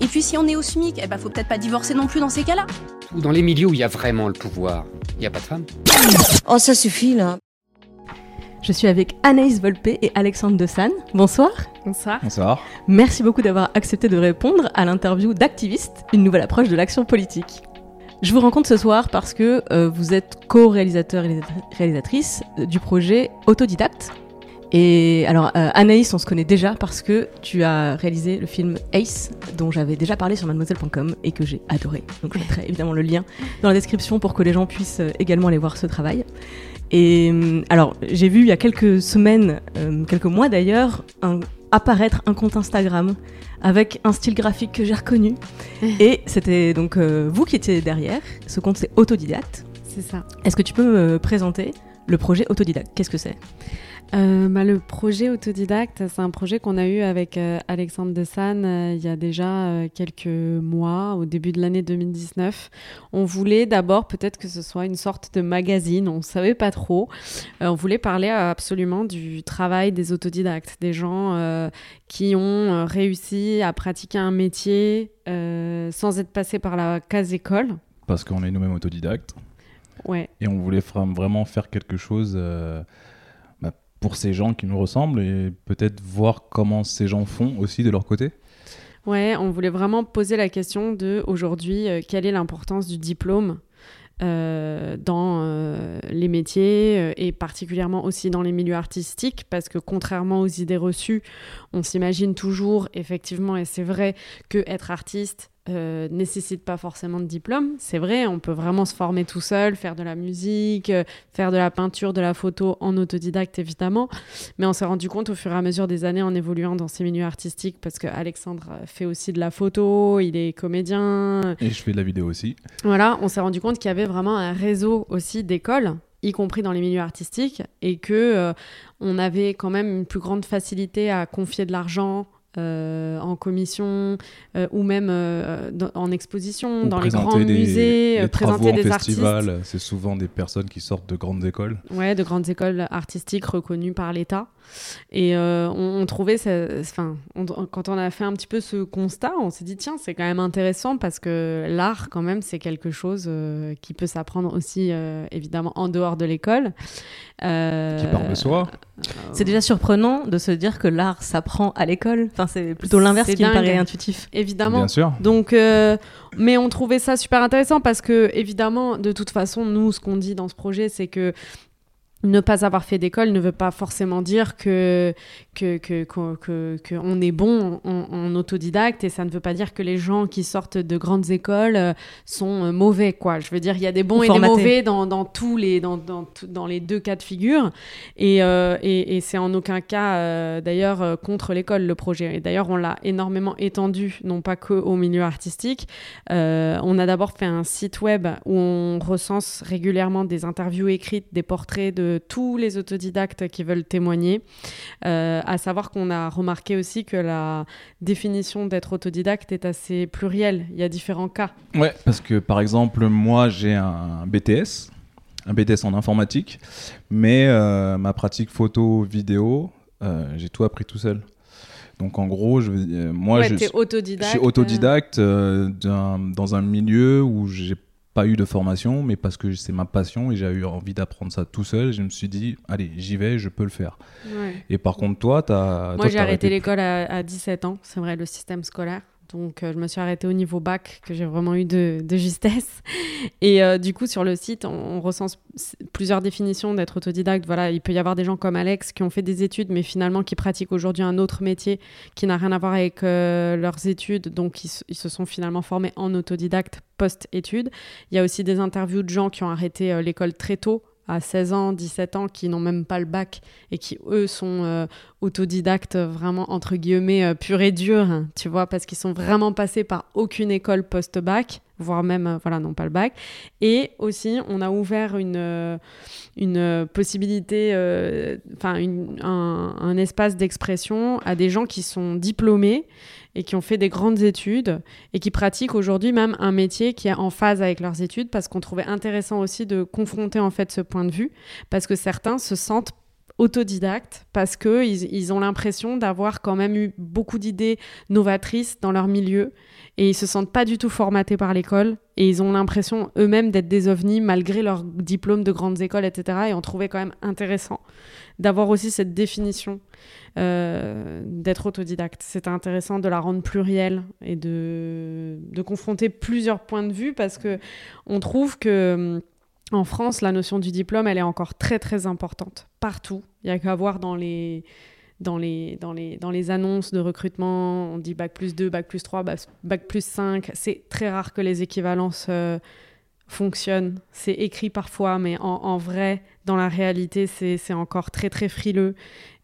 Et puis si on est au SMIC, eh ben faut peut-être pas divorcer non plus dans ces cas-là. Dans les milieux où il y a vraiment le pouvoir, il n'y a pas de femmes. Oh, ça suffit là. Je suis avec Anaïs Volpe et Alexandre De Bonsoir. Bonsoir. Bonsoir. Merci beaucoup d'avoir accepté de répondre à l'interview d'Activiste, une nouvelle approche de l'action politique. Je vous rencontre ce soir parce que euh, vous êtes co-réalisateur et réalisatrice du projet Autodidacte, et alors, euh, Anaïs, on se connaît déjà parce que tu as réalisé le film Ace, dont j'avais déjà parlé sur mademoiselle.com et que j'ai adoré. Donc, je mettrai évidemment le lien dans la description pour que les gens puissent euh, également aller voir ce travail. Et euh, alors, j'ai vu il y a quelques semaines, quelques mois d'ailleurs, apparaître un compte Instagram avec un style graphique que j'ai reconnu. et c'était donc vous qui étiez derrière. Ce compte, c'est Autodidacte. C'est ça. Est-ce que tu peux me présenter le projet Autodidacte? Qu'est-ce que c'est? Euh, bah, le projet autodidacte, c'est un projet qu'on a eu avec euh, Alexandre de euh, il y a déjà quelques mois, au début de l'année 2019. On voulait d'abord peut-être que ce soit une sorte de magazine, on ne savait pas trop. on voulait parler absolument du travail des autodidactes, des gens qui ont réussi à pratiquer un métier sans être passés par la case école. Parce qu'on est nous-mêmes autodidactes. Ouais. Et on voulait vraiment faire quelque chose pour ces gens qui nous ressemblent et peut-être voir comment ces gens font aussi de leur côté Ouais, on voulait vraiment poser la question de aujourd'hui, euh, quelle est l'importance du diplôme euh, dans euh, les métiers et particulièrement aussi dans les milieux artistiques parce que contrairement aux idées reçues, on s'imagine toujours effectivement et c'est vrai que être artiste euh, nécessite pas forcément de diplôme. C'est vrai, on peut vraiment se former tout seul, faire de la musique, euh, faire de la peinture, de la photo en autodidacte évidemment. Mais on s'est rendu compte au fur et à mesure des années en évoluant dans ces milieux artistiques, parce que Alexandre fait aussi de la photo, il est comédien. Et je fais de la vidéo aussi. Voilà, on s'est rendu compte qu'il y avait vraiment un réseau aussi d'écoles y compris dans les milieux artistiques, et que euh, on avait quand même une plus grande facilité à confier de l'argent euh, en commission euh, ou même euh, en exposition dans les grands musées, présenter des festivals. C'est souvent des personnes qui sortent de grandes écoles. Ouais, de grandes écoles artistiques reconnues par l'État. Et on, trouvait, enfin, quand on a fait un petit peu ce constat, on s'est dit tiens, c'est quand même intéressant parce que l'art, quand même, c'est quelque chose qui peut s'apprendre aussi évidemment en dehors de l'école. qui part de soi. C'est déjà surprenant de se dire que l'art s'apprend à l'école. Enfin, c'est plutôt l'inverse qui me paraît intuitif. Évidemment. Bien sûr. Donc, euh, mais on trouvait ça super intéressant parce que, évidemment, de toute façon, nous, ce qu'on dit dans ce projet, c'est que ne pas avoir fait d'école ne veut pas forcément dire que que qu'on que, que, est bon en, autodidacte et ça ne veut pas dire que les gens qui sortent de grandes écoles euh, sont euh, mauvais quoi. Je veux dire il y a des bons et des mauvais dans, dans, tous les dans, dans, dans, les deux cas de figure et, euh, et, et c'est en aucun cas d'ailleurs contre l'école le projet. Et d'ailleurs on l'a énormément étendu non pas que au milieu artistique. On a d'abord fait un site web où on recense régulièrement des interviews écrites des portraits de tous les autodidactes qui veulent témoigner. Euh, à savoir qu'on a remarqué aussi que la définition d'être autodidacte est assez plurielle. Il y a différents cas. Ouais, parce que par exemple, moi j'ai un BTS, un BTS en informatique, mais euh, ma pratique photo, vidéo, euh, j'ai tout appris tout seul. Donc en gros, je, moi je, autodidacte, je suis autodidacte dans un milieu où j'ai pas eu de formation, mais parce que c'est ma passion et j'ai eu envie d'apprendre ça tout seul. Je me suis dit, allez, j'y vais, je peux le faire. Et par contre, toi, tu as. Moi, j'ai arrêté, l'école à, à, 17 ans, c'est vrai, le système scolaire. Donc, euh, je me suis arrêtée au niveau bac, que j'ai vraiment eu de, justesse. Et euh, du coup, sur le site, on, recense plusieurs définitions d'être autodidacte. Voilà, il peut y avoir des gens comme Alex qui ont fait des études, mais finalement qui pratiquent aujourd'hui un autre métier qui n'a rien à voir avec euh, leurs études. Donc, ils, ils, se sont finalement formés en autodidacte post-études. Il y a aussi des interviews de gens qui ont arrêté l'école très tôt à 16 ans, 17 ans, qui n'ont même pas le bac et qui, eux, sont euh, autodidactes vraiment, entre guillemets, euh, purs et hein, tu vois, parce qu'ils sont vraiment passés par aucune école post-bac, voire même, euh, voilà, non pas le bac. Et aussi, on a ouvert une, une possibilité, enfin, un, un espace d'expression à des gens qui sont diplômés et qui ont fait des grandes études et qui pratiquent aujourd'hui même un métier qui est en phase avec leurs études parce qu'on trouvait intéressant aussi de confronter en fait ce point de vue parce que certains se sentent autodidactes parce que ils, ils ont l'impression d'avoir quand même eu beaucoup d'idées novatrices dans leur milieu et ils se sentent pas du tout formatés par l'école et ils ont l'impression eux-mêmes d'être des ovnis malgré leur diplôme de grandes écoles etc et on trouvait quand même intéressant d'avoir aussi cette définition euh, d'être autodidacte. C'était intéressant de la rendre plurielle et de, de confronter plusieurs points de vue parce que on trouve que hum, en France, la notion du diplôme, elle est encore très très importante partout. Il y a qu'à voir dans les dans les, dans, les, dans les annonces de recrutement, on dit bac plus 2, bac plus 3, bac, bac plus 5. C'est très rare que les équivalences euh, fonctionnent. C'est écrit parfois, mais en, en vrai, dans la réalité, c'est c'est encore très très frileux.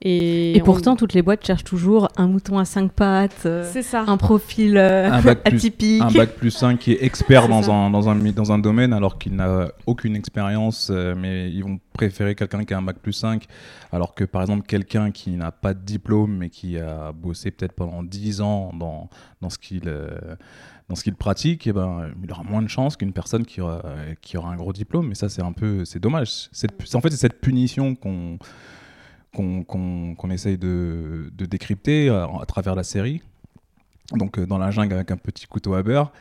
Et, Et on- pourtant, toutes les boîtes cherchent toujours un mouton à cinq pattes, euh, ça. un profil euh, un bac, plus, atypique. un bac plus 5 qui est expert dans un, dans, un, dans un domaine alors qu'il n'a aucune expérience, euh, mais ils vont préférer quelqu'un qui a un bac plus 5, alors que par exemple quelqu'un qui n'a pas de diplôme mais qui a bossé peut-être pendant 10 ans dans, dans ce qu'il euh, dans ce qu'il pratique, eh ben, il aura moins de chances qu'une personne qui aura, qui aura un gros diplôme. Et ça, c'est un peu, c'est dommage. Cette- c'est- en fait, c'est cette punition qu'on qu'on essaye de, de décrypter euh, à travers la série. Donc euh, dans la jungle avec un petit couteau à beurre.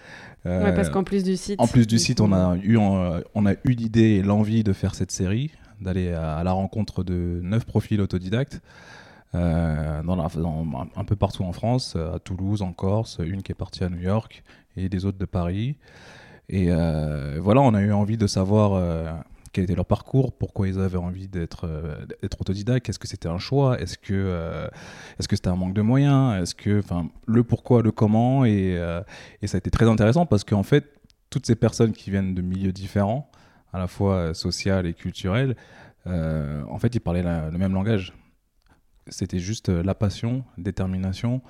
Euh, Ouais, parce qu'en plus du site. en plus du site, on a eu, euh, on a eu l'idée et l'envie de faire cette série, d'aller à, à la rencontre de neuf profils autodidactes, euh, un peu partout en France, euh, à Toulouse, en Corse, une qui est partie à New York et des autres de Paris. Et euh, voilà, on a eu envie de savoir quel était leur parcours, pourquoi ils avaient envie d'être autodidactes, est-ce que c'était un choix, est-ce que est-ce c'était un manque de moyens, est-ce que, le pourquoi, le comment, et, et ça a été très intéressant parce qu'en fait, toutes ces personnes qui viennent de milieux différents, à la fois social et culturel, en fait, ils parlaient la- le même langage. C'était juste euh, la passion, détermination.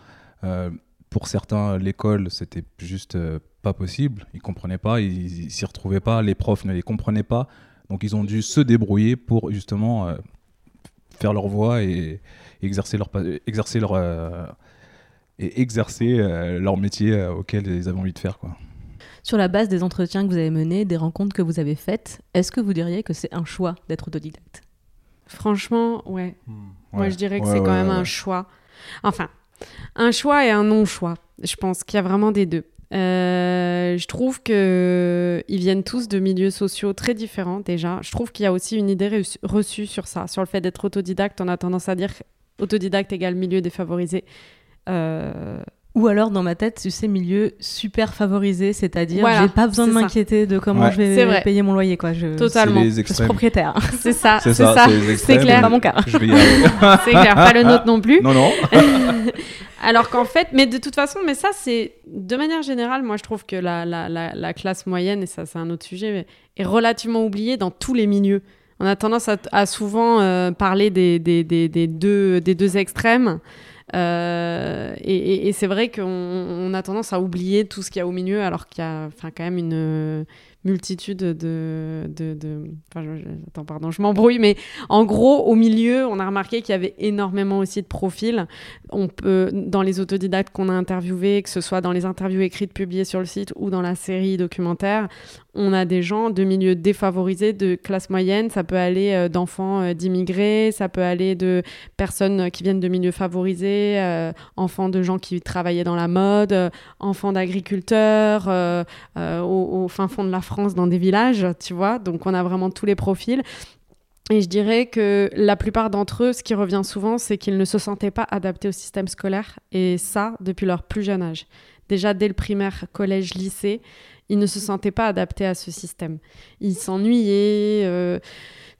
Euh, pour certains, l'école, c'était juste euh, pas possible. Ils comprenaient pas, ils s'y retrouvaient pas, les profs ne les comprenaient pas. Donc, ils ont dû se débrouiller pour justement faire leur voix et exercer leur, exercer leur, et exercer leur métier auquel ils avaient envie de faire. Quoi. Sur la base des entretiens que vous avez menés, des rencontres que vous avez faites, est-ce que vous diriez que c'est un choix d'être autodidacte? Franchement, ouais. Moi, Ouais. je dirais que Ouais, c'est quand ouais, même un choix. Enfin, un choix et un non-choix. Je pense qu'il y a vraiment des deux. Euh, je trouve que ils viennent tous de milieux sociaux très différents déjà. Je trouve qu'il y a aussi une idée reçue- reçue sur ça, sur le fait d'être autodidacte. On a tendance à dire autodidacte égale milieu défavorisé. Euh, Ou alors, dans ma tête, tu sais, milieu super favorisé, c'est-à-dire Voilà, j'ai pas besoin de m'inquiéter de comment Ouais. je vais payer mon loyer. Quoi. Je, Totalement. Les je suis propriétaire. c'est ça, C'est ça, ça. c'est clair. Pas mon cas. C'est clair, pas le nôtre non plus. non, non. Alors qu'en fait, mais de toute façon, mais ça, c'est de manière générale, moi je trouve que la, la, la, la classe moyenne, et ça c'est un autre sujet, mais est relativement oubliée dans tous les milieux. On a tendance à, à souvent euh, parler des, des, des, des deux, des deux extrêmes. Euh, et c'est vrai qu'on on a tendance à oublier tout ce qu'il y a au milieu, alors qu'il y a quand même une multitude de. de, de- attends, pardon, je m'embrouille, mais en gros, au milieu, on a remarqué qu'il y avait énormément aussi de profils on peut, dans les autodidactes qu'on a interviewés, que ce soit dans les interviews écrites publiées sur le site ou dans la série documentaire, on a des gens de milieux défavorisés, de classe moyenne. Ça peut aller euh, d'enfants euh, d'immigrés, ça peut aller de personnes euh, qui viennent de milieux favorisés, enfants de gens qui travaillaient dans la mode, enfants d'agriculteurs, au, au fin fond de la France, dans des villages, tu vois. Donc on a vraiment tous les profils. Et je dirais que la plupart d'entre eux, ce qui revient souvent, c'est qu'ils ne se sentaient pas adaptés au système scolaire, et ça depuis leur plus jeune âge. Déjà dès le primaire, collège, lycée, ils ne se sentaient pas adaptés à ce système. Ils s'ennuyaient, euh,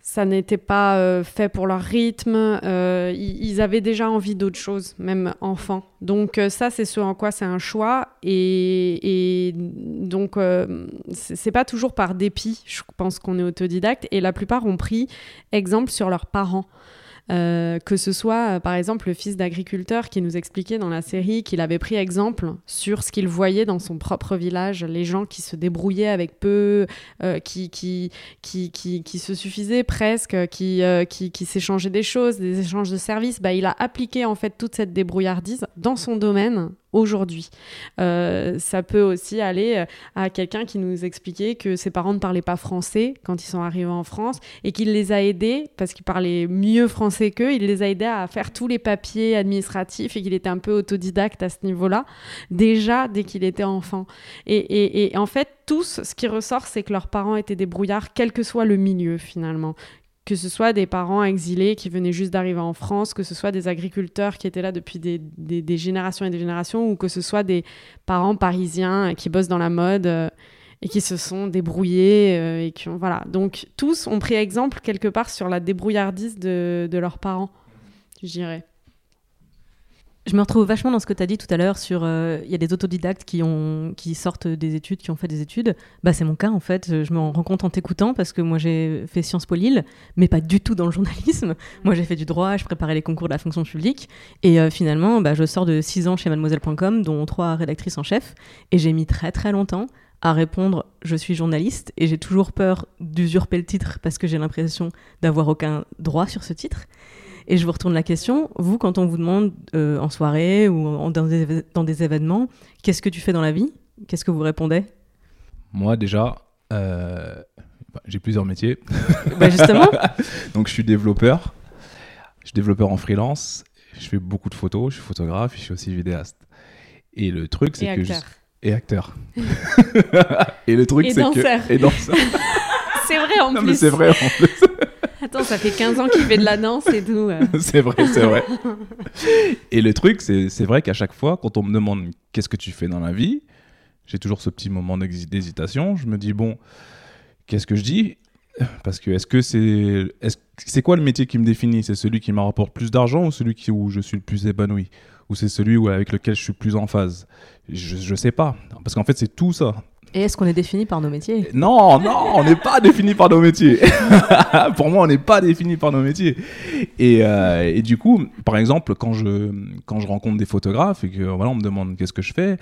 ça n'était pas euh, fait pour leur rythme. Euh, ils, avaient déjà envie d'autre chose, même enfants. Donc ça, c'est ce en quoi c'est un choix. Et, et donc, c'est pas toujours par dépit, je pense qu'on est autodidacte. Et la plupart ont pris exemple sur leurs parents. Euh, que ce soit euh, par exemple le fils d'agriculteur qui nous expliquait dans la série qu'il avait pris exemple sur ce qu'il voyait dans son propre village, les gens qui se débrouillaient avec peu, euh, qui, qui, qui, qui, se suffisaient presque, qui, qui, qui s'échangeaient des choses, des échanges de services, bah, il a appliqué en fait toute cette débrouillardise dans son domaine aujourd'hui. Euh, ça peut aussi aller euh, à quelqu'un qui nous expliquait que ses parents ne parlaient pas français quand ils sont arrivés en France et qu'il les a aidés, parce qu'ils parlaient mieux français qu'eux, il les a aidés à faire tous les papiers administratifs et qu'il était un peu autodidacte à ce niveau-là, déjà dès qu'il était enfant. Et, en fait, tous, ce qui ressort, c'est que leurs parents étaient des brouillards, quel que soit le milieu finalement que ce soit des parents exilés qui venaient juste d'arriver en France, que ce soit des agriculteurs qui étaient là depuis des, des, générations et des générations, ou que ce soit des parents parisiens qui bossent dans la mode euh, et qui se sont débrouillés euh, et qui ont voilà. Donc tous ont pris exemple quelque part sur la débrouillardise de, de leurs parents, je dirais. Je me retrouve vachement dans ce que tu as dit tout à l'heure sur euh, il y a des autodidactes qui ont qui sortent des études, qui ont fait des études. Bah c'est mon cas en fait, je me rends compte en t'écoutant parce que moi j'ai fait Sciences Po Lille, mais pas du tout dans le journalisme. Moi j'ai fait du droit, je préparais les concours de la fonction publique et euh, finalement bah, je sors de 6 ans chez mademoiselle.com dont trois rédactrices en chef et j'ai mis très très longtemps à répondre je suis journaliste et j'ai toujours peur d'usurper le titre parce que j'ai l'impression d'avoir aucun droit sur ce titre. Et je vous retourne la question, vous, quand on vous demande euh, en soirée ou en, dans, des, dans, des, événements, qu'est-ce que tu fais dans la vie? Qu'est-ce que vous répondez? Moi, déjà, euh, bah, j'ai plusieurs métiers. bah justement. Donc, je suis développeur. Je suis développeur en freelance. Je fais beaucoup de photos. Je suis photographe. Je suis aussi vidéaste. Et le truc, c'est que. Acteur. Je... Et acteur. et le truc, c'est que. Et danseur. C'est vrai en non, plus. c'est vrai en plus. Attends, ça fait 15 ans qu'il fait de la danse et tout. Euh. c'est vrai, c'est vrai. Et le truc, c'est vrai qu'à chaque fois, quand on me demande qu'est-ce que tu fais dans la vie, j'ai toujours ce petit moment d'hésitation. Je me dis, bon, qu'est-ce que je dis? Parce que est-ce que c'est. Est c'est quoi le métier qui me définit? C'est celui qui me rapporte plus d'argent ou celui qui, où je suis le plus épanoui? Ou c'est celui où, avec lequel je suis plus en phase? Je, je sais pas. Parce qu'en fait, c'est tout ça. Et est-ce qu'on est défini par nos métiers? Non, non, on n'est pas défini par nos métiers. Pour moi, on n'est pas défini par nos métiers. Et, euh, et, du coup, par exemple, quand je, quand je rencontre des photographes et que voilà, on me demande qu'est-ce que je fais,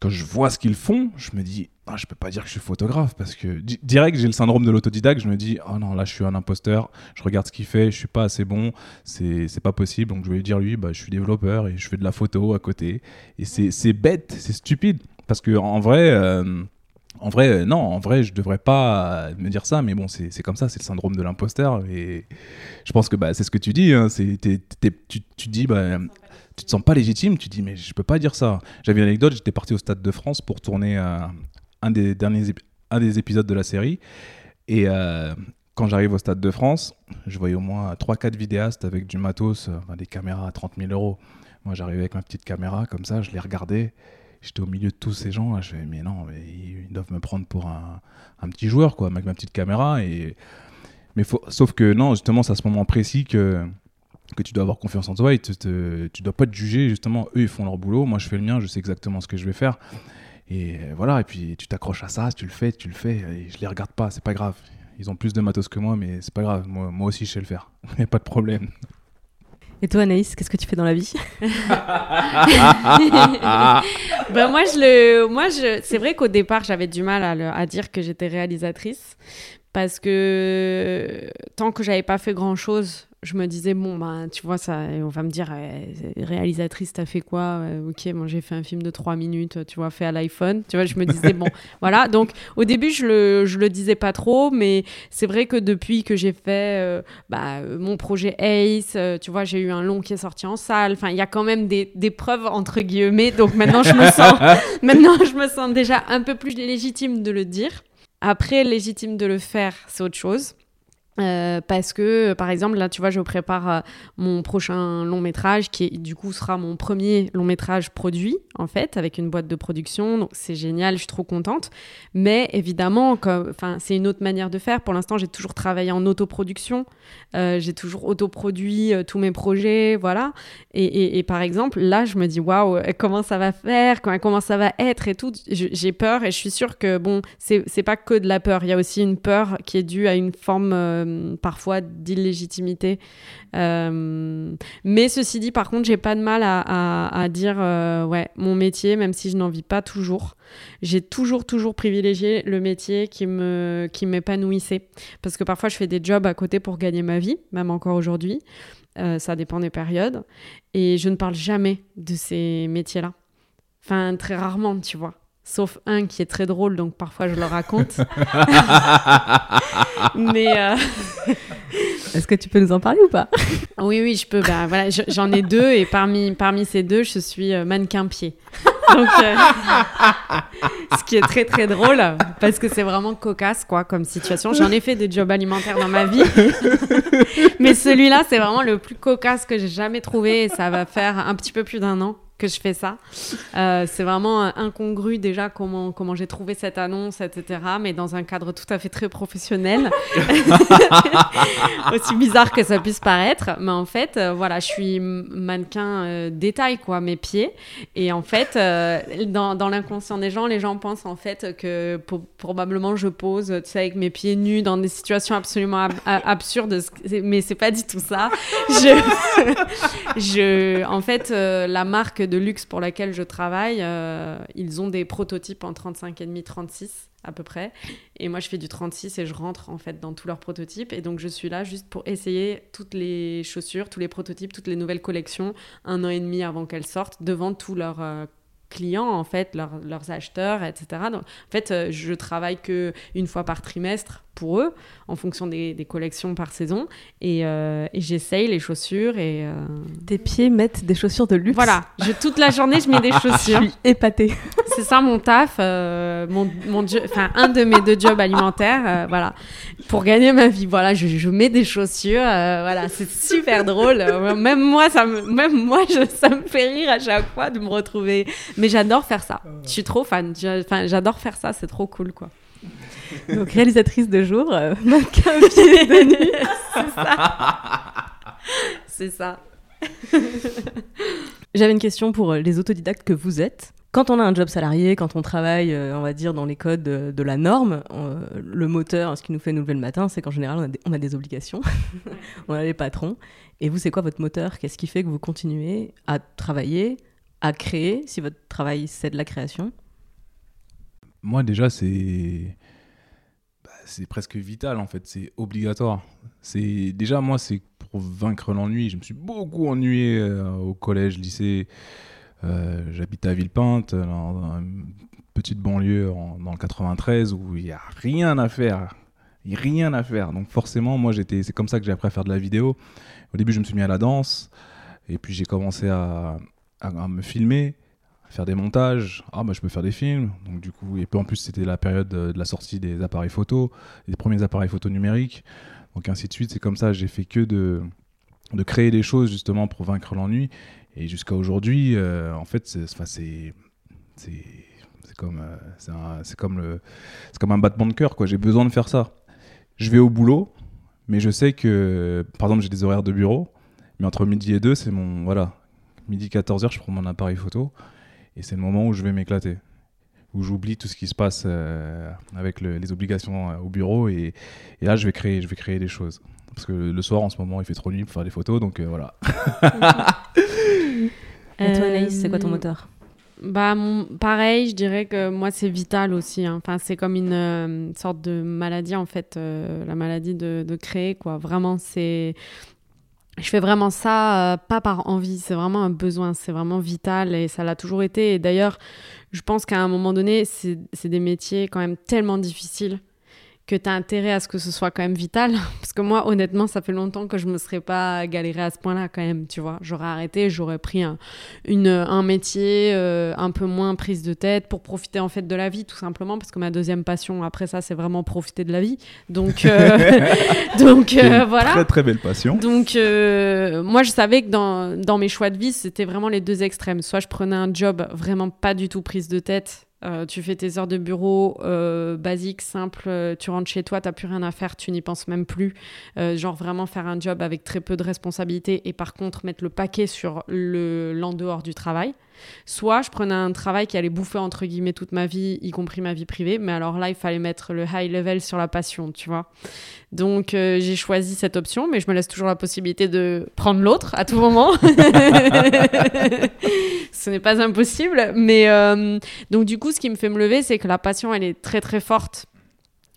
quand je vois ce qu'ils font, je me dis, ah, je peux pas dire que je suis photographe parce que direct, j'ai le syndrome de l'autodidacte. Je me dis, oh non, là, je suis un imposteur. Je regarde ce qu'il fait, je suis pas assez bon. C'est, pas possible. Donc, je vais lui dire, lui, bah, je suis développeur et je fais de la photo à côté. Et c'est bête, c'est stupide. Parce que en vrai, euh, en vrai, euh, non, en vrai, je devrais pas me dire ça, mais bon, c'est, comme ça, c'est le syndrome de l'imposteur. Et je pense que bah, c'est ce que tu dis. Hein, tu, dis, bah, tu te sens pas légitime, tu dis, mais je peux pas dire ça. J'avais une anecdote, j'étais parti au Stade de France pour tourner euh, un, des derniers épisodes de la série. Et euh, quand j'arrive au Stade de France, je voyais au moins 3-4 vidéastes avec du matos, des caméras à 30 000 euros. Moi, j'arrivais avec ma petite caméra, comme ça, je les regardais j'étais au milieu de tous ces gens là je fais mais non mais ils doivent me prendre pour un, un petit joueur quoi avec ma petite caméra et mais faut... sauf que non justement c'est à ce moment précis que que tu dois avoir confiance en toi et te, tu dois pas te juger justement eux ils font leur boulot moi je fais le mien je sais exactement ce que je vais faire et voilà et puis tu t'accroches à ça tu le fais tu le fais et je les regarde pas c'est pas grave. Ils ont plus de matos que moi mais c'est pas grave moi, moi aussi je sais le faire. Y a pas de problème et toi, Anaïs, qu'est-ce que tu fais dans la vie ben moi, je le, moi, je, c'est vrai qu'au départ, j'avais du mal à, le, à dire que j'étais réalisatrice parce que tant que j'avais pas fait grand chose, je me disais bon ben tu vois ça, on va me dire eh, réalisatrice, t'as fait quoi? Ok, bon j'ai fait un film de 3 minutes, tu vois, fait à l'iPhone. Tu vois, je me disais bon voilà. Donc au début je le je le disais pas trop, mais c'est vrai que depuis que j'ai fait euh, bah, mon projet Ace, euh, tu vois, j'ai eu un long qui est sorti en salle. Enfin, il y a quand même des, des preuves entre guillemets. Donc maintenant je me sens maintenant je me sens déjà un peu plus légitime de le dire. Après, légitime de le faire, c'est autre chose. Euh, parce que, par exemple, là, tu vois, je prépare euh, mon prochain long métrage qui, du coup, sera mon premier long métrage produit, en fait, avec une boîte de production. Donc, c'est génial, je suis trop contente. Mais évidemment, c'est une autre manière de faire. Pour l'instant, j'ai toujours travaillé en autoproduction. Euh, j'ai toujours autoproduit euh, tous mes projets, voilà. Et, et, et, par exemple, là, je me dis, waouh, comment ça va faire, comment, comment ça va être et tout? J'ai peur et je suis sûre que, bon, c'est pas que de la peur. Il y a aussi une peur qui est due à une forme euh, parfois d'illégitimité. Euh, mais ceci dit, par contre, j'ai pas de mal à, dire, euh, ouais, mon métier, même si je n'en vis pas toujours, j'ai toujours, toujours privilégié le métier qui qui m'épanouissait. Parce que parfois, je fais des jobs à côté pour gagner ma vie, même encore aujourd'hui. ça dépend des périodes. Et je ne parle jamais de ces métiers-là. Enfin, très rarement, tu vois sauf un qui est très drôle, donc parfois je le raconte. Mais euh, est-ce que tu peux nous en parler ou pas? Oui, oui, je peux. Bah, voilà, j'en ai deux et parmi parmi ces deux, je suis euh, mannequin pied. Donc, euh, ce qui est très très drôle parce que c'est vraiment cocasse quoi comme situation. J'en ai fait des jobs alimentaires dans ma vie, mais celui-là c'est vraiment le plus cocasse que j'ai jamais trouvé et ça va faire un petit peu plus d'un an que je fais ça. Euh, c'est vraiment incongru déjà comment, comment j'ai trouvé cette annonce, etc. Mais dans un cadre tout à fait très professionnel. Aussi bizarre que ça puisse paraître. Mais en fait, euh, voilà, je suis mannequin euh, détail, quoi, mes pieds. Et en fait, dans, dans l'inconscient des gens, les gens pensent en fait que probablement je pose, tu sais, avec mes pieds nus dans des situations absolument absurdes. Mais c'est pas du tout ça. Je, je, en fait, la marque de luxe pour laquelle je travaille, euh, ils ont des prototypes en 35,5, 36 à peu près. Et moi, je fais du 36 et je rentre en fait dans tous leurs prototypes. Et donc, je suis là juste pour essayer toutes les chaussures, tous les prototypes, toutes les nouvelles collections, un an et demi avant qu'elles sortent, devant tous leurs euh, clients, en fait, leurs acheteurs, etc. Donc, en fait, euh, je travaille que une fois par trimestre pour eux, en fonction des, collections par saison. Euh, et, j'essaye les chaussures et... Euh, Tes pieds mettent des chaussures de luxe. Voilà, je, toute la journée, je mets des chaussures. je suis épatée. C'est ça mon taf, euh, mon, mon enfin, un de mes deux jobs alimentaires, voilà, pour gagner ma vie. Voilà, je, je mets des chaussures, voilà, c'est super drôle. même moi, ça me, même moi je, ça me fait rire à chaque fois de me retrouver. Mais j'adore faire ça. Je suis trop fan. J'adore faire ça, c'est trop cool, quoi. Donc réalisatrice de jour, euh, mannequin pied de nuit. C'est ça. C'est ça. J'avais une question pour euh, les autodidactes que vous êtes. Quand on a un job salarié, quand on travaille, euh, on va dire, dans les codes de, la norme, le moteur, ce qui nous fait nous lever le matin, c'est qu'en général, on a, des, on a des obligations. on a les patrons. Et vous, c'est quoi votre moteur? Qu'est-ce qui fait que vous continuez à travailler, à créer, si votre travail, c'est de la création? Moi, déjà, c'est c'est presque vital en fait, c'est obligatoire. C'est déjà moi c'est pour vaincre l'ennui. Je me suis beaucoup ennuyé euh, au collège, lycée. Euh, j'habite à Villepinte, dans, une petite banlieue dans le 93 où il n'y a rien à faire. N'y a rien à faire. Donc forcément, moi j'étais, c'est comme ça que j'ai appris à faire de la vidéo. Au début, je me suis mis à la danse et puis j'ai commencé à me filmer faire des montages. Ah, bah, je peux faire des films. Donc, du coup, et puis en plus, c'était la période de, la sortie des appareils photo, des premiers appareils photo numériques. Donc, ainsi de suite. C'est comme ça, j'ai fait que de, de créer des choses justement pour vaincre l'ennui. Et jusqu'à aujourd'hui, euh, en fait, c'est comme, euh, c'est comme, le, comme un battement de cœur. J'ai besoin de faire ça. Je vais au boulot, mais je sais que, par exemple, j'ai des horaires de bureau. Mais entre midi et deux, c'est mon. Voilà. Midi 14h, je prends mon appareil photo. Et c'est le moment où je vais m'éclater, où j'oublie tout ce qui se passe euh, avec les obligations euh, au bureau et, là je vais créer, je vais créer des choses. Parce que le soir en ce moment il fait trop nuit pour faire des photos, donc euh, voilà. et toi Anaïs, c'est quoi ton moteur? bah, pareil, je dirais que moi, c'est vital aussi. Hein. Enfin, c'est comme une sorte de maladie, en fait, la maladie de, de, créer, quoi. Vraiment, c'est je fais vraiment ça, euh, pas par envie, c'est vraiment un besoin, c'est vraiment vital et ça l'a toujours été. Et d'ailleurs, je pense qu'à un moment donné, c'est des métiers quand même tellement difficiles que tu as intérêt à ce que ce soit quand même vital. Parce que moi, honnêtement, ça fait longtemps que je me serais pas galéré à ce point-là quand même, tu vois. J'aurais arrêté, j'aurais pris un, une, un métier euh, un peu moins prise de tête pour profiter en fait de la vie, tout simplement. Parce que ma deuxième passion après ça, c'est vraiment profiter de la vie. Donc, euh, donc euh, voilà. Très très belle passion. Donc moi, je savais que dans, dans mes choix de vie, c'était vraiment les deux extrêmes. Soit je prenais un job vraiment pas du tout prise de tête euh, tu fais tes heures de bureau euh, basiques, simples, euh, tu rentres chez toi, tu n'as plus rien à faire, tu n'y penses même plus. genre vraiment faire un job avec très peu de responsabilités et par contre mettre le paquet sur le l'en dehors du travail. Soit je prenais un travail qui allait bouffer entre guillemets toute ma vie, y compris ma vie privée, mais alors là il fallait mettre le high level sur la passion, tu vois. Donc j'ai choisi cette option, mais je me laisse toujours la possibilité de prendre l'autre à tout moment. Ce n'est pas impossible, mais donc du coup ce qui me fait me lever, c'est que la passion, elle est très très forte.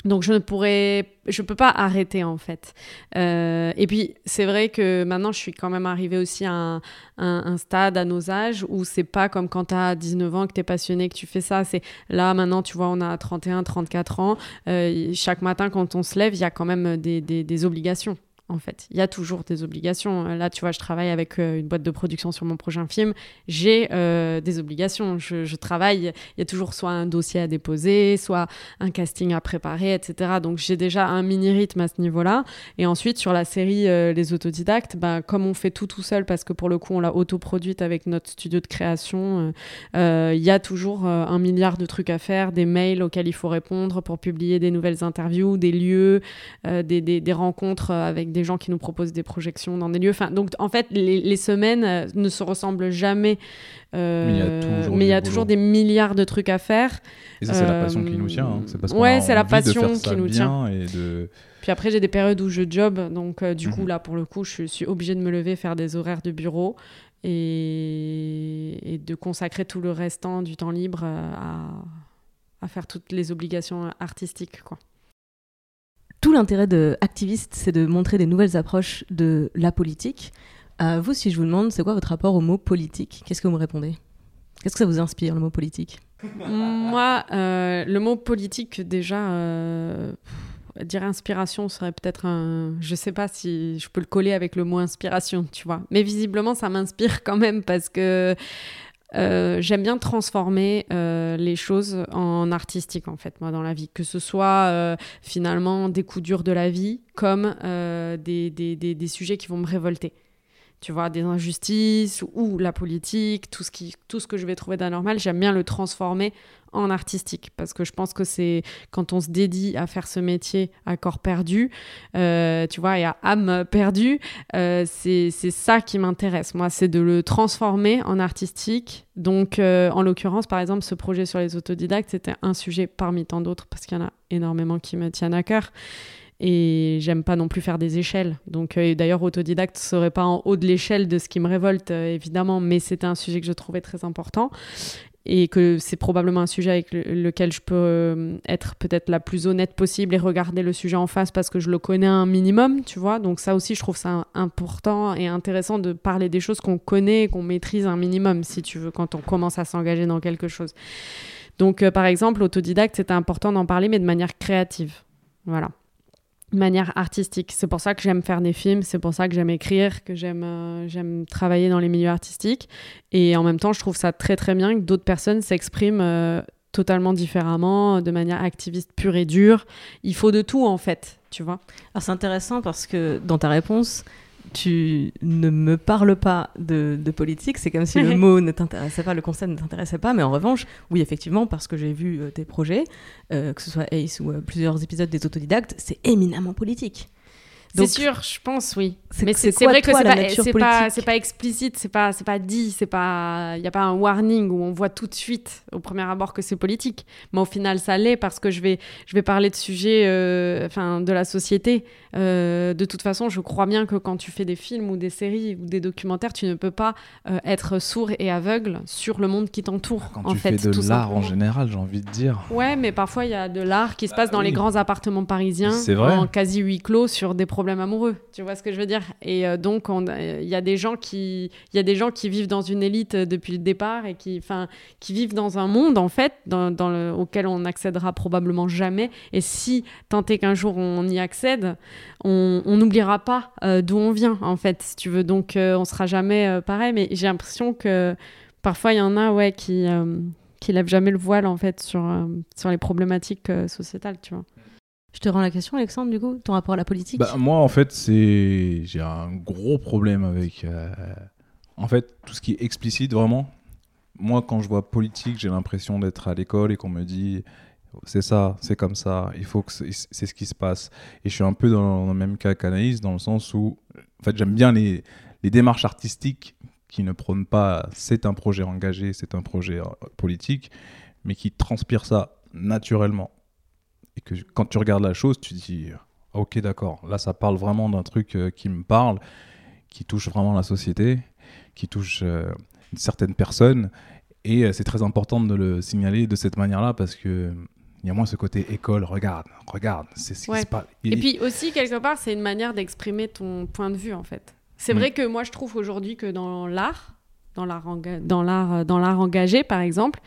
Donc je ne pourrais, je peux pas arrêter en fait. Euh, et puis c'est vrai que maintenant je suis quand même arrivée aussi à un, stade à nos âges où c'est pas comme quand tu as 19 ans que tu es passionné que tu fais ça. C'est là maintenant tu vois on a 31, 34 ans. Euh, chaque matin quand on se lève il y a quand même des, des obligations en fait. Il y a toujours des obligations. Là, tu vois, je travaille avec euh, une boîte de production sur mon prochain film. J'ai euh, des obligations. Je, travaille. Il y a toujours soit un dossier à déposer, soit un casting à préparer, etc. Donc, j'ai déjà un mini rythme à ce niveau-là. Et ensuite, sur la série euh, Les Autodidactes, ben, comme on fait tout tout seul, parce que pour le coup, on l'a autoproduite avec notre studio de création, il y a toujours un milliard de trucs à faire, des mails auxquels il faut répondre pour publier des nouvelles interviews, des lieux, des, des rencontres avec des des gens qui nous proposent des projections dans des lieux. Enfin, donc, en fait, les, semaines euh, ne se ressemblent jamais. Euh, mais il y a toujours, des milliards de trucs à faire. Et ça, c'est la passion qui nous tient. Hein. C'est parce ouais, c'est la passion qui nous tient. Et de... Puis après, j'ai des périodes où je job. Donc, euh, du coup, mhm. là, pour le coup, je suis obligée de me lever, faire des horaires de bureau et, et de consacrer tout le restant du temps libre à, à faire toutes les obligations artistiques, quoi tout l'intérêt de activiste, c'est de montrer des nouvelles approches de la politique. Euh, vous, si je vous demande, c'est quoi votre rapport au mot politique? Qu'est-ce que vous me répondez? Qu'est-ce que ça vous inspire, le mot politique? Moi, euh, le mot politique, déjà, euh, dire inspiration serait peut-être un. Je sais pas si je peux le coller avec le mot inspiration, tu vois. Mais visiblement, ça m'inspire quand même parce que euh, j'aime bien transformer euh, les choses en artistique en fait moi dans la vie. Que ce soit euh, finalement des coups durs de la vie comme des, des, des, sujets qui vont me révolter tu vois, des injustices ou la politique, tout ce, qui, tout ce que je vais trouver d'anormal, j'aime bien le transformer en artistique parce que je pense que c'est quand on se dédie à faire ce métier à corps perdu, euh, tu vois, et à âme perdue, euh, c'est ça qui m'intéresse. Moi, c'est de le transformer en artistique. Donc, euh, en l'occurrence, par exemple, ce projet sur les autodidactes, c'était un sujet parmi tant d'autres parce qu'il y en a énormément qui me tiennent à cœur. Et j'aime pas non plus faire des échelles. Donc, euh, d'ailleurs, autodidacte serait pas en haut de l'échelle de ce qui me révolte, euh, évidemment, mais c'était un sujet que je trouvais très important et que c'est probablement un sujet avec lequel je peux euh, être peut-être la plus honnête possible et regarder le sujet en face parce que je le connais un minimum, tu vois. Donc ça aussi, je trouve ça important et intéressant de parler des choses qu'on connaît et qu'on maîtrise un minimum, si tu veux, quand on commence à s'engager dans quelque chose. Donc, par exemple, autodidacte, c'était important d'en parler, mais de manière créative. Voilà manière artistique. C'est pour ça que j'aime faire des films, c'est pour ça que j'aime écrire, que j'aime euh, j'aime travailler dans les milieux artistiques. Et en même temps, je trouve ça très très bien que d'autres personnes s'expriment euh, totalement différemment, de manière activiste pure et dure. Il faut de tout en fait, tu vois. Alors c'est intéressant parce que dans ta réponse, tu ne me parles pas de, politique, c'est comme si le mot ne t'intéressait pas, le concept ne t'intéressait pas, mais en revanche, oui, effectivement, parce que j'ai vu euh, tes projets, euh, que ce soit Ace ou euh, plusieurs épisodes des autodidactes, c'est éminemment politique. C'est sûr, je pense, oui. Mais c'est vrai que c'est pas, pas, pas, explicite, c'est pas, pas dit, il n'y a pas un warning où on voit tout de suite au premier abord que c'est politique. Mais au final, ça l'est parce que je vais, je vais parler de sujets euh, enfin, de la société. Euh, de toute façon, je crois bien que quand tu fais des films ou des séries ou des documentaires, tu ne peux pas euh, être sourd et aveugle sur le monde qui t'entoure. Quand en tu fait, fais de l'art en général, j'ai envie de dire. Ouais, mais parfois il y a de l'art qui se bah passe dans les grands appartements parisiens, vrai. en quasi huis clos sur des projets problème amoureux. Tu vois ce que je veux dire? Et euh, donc, il y a des gens qui, il y a des gens qui vivent dans une élite euh, depuis le départ et qui, enfin, qui vivent dans un monde en fait, auquel on n'accédera probablement jamais. Et si tant est qu'un jour on y accède, on n'oubliera pas euh, d'où on vient en fait, si tu veux. Donc, on sera jamais pareil. Mais j'ai l'impression que parfois il y en a, ouais, qui qui lèvent jamais le voile en fait sur sur les problématiques sociétales, tu vois. Je te rends la question, Alexandre, du coup, ton rapport à la politique bah, Moi, en fait, c'est j'ai un gros problème avec. Euh, en fait, tout ce qui est explicite, vraiment. Moi, quand je vois politique, j'ai l'impression d'être à l'école et qu'on me dit c'est ça, c'est comme ça, il faut que c'est ce qui se passe. Et je suis un peu dans le même cas qu'Anaïs, dans le sens où, en fait, j'aime bien les, les démarches artistiques qui ne prônent pas c'est un projet engagé, c'est un projet euh, politique, mais qui transpirent ça naturellement et que quand tu regardes la chose, tu dis ok d'accord, là ça parle vraiment d'un truc euh, qui me parle, qui touche vraiment la société, qui touche euh, une certaine personne, et euh, c'est très important de le signaler de cette manière-là parce que il y a moins ce côté école, regarde, regarde, c'est ce qui se passe. Et puis aussi, quelque part, c'est une manière d'exprimer ton point de vue, en fait. C'est vrai mm. que moi, je trouve aujourd'hui que dans l'art, dans l'art, dans l'art, dans l'art engagé, par exemple,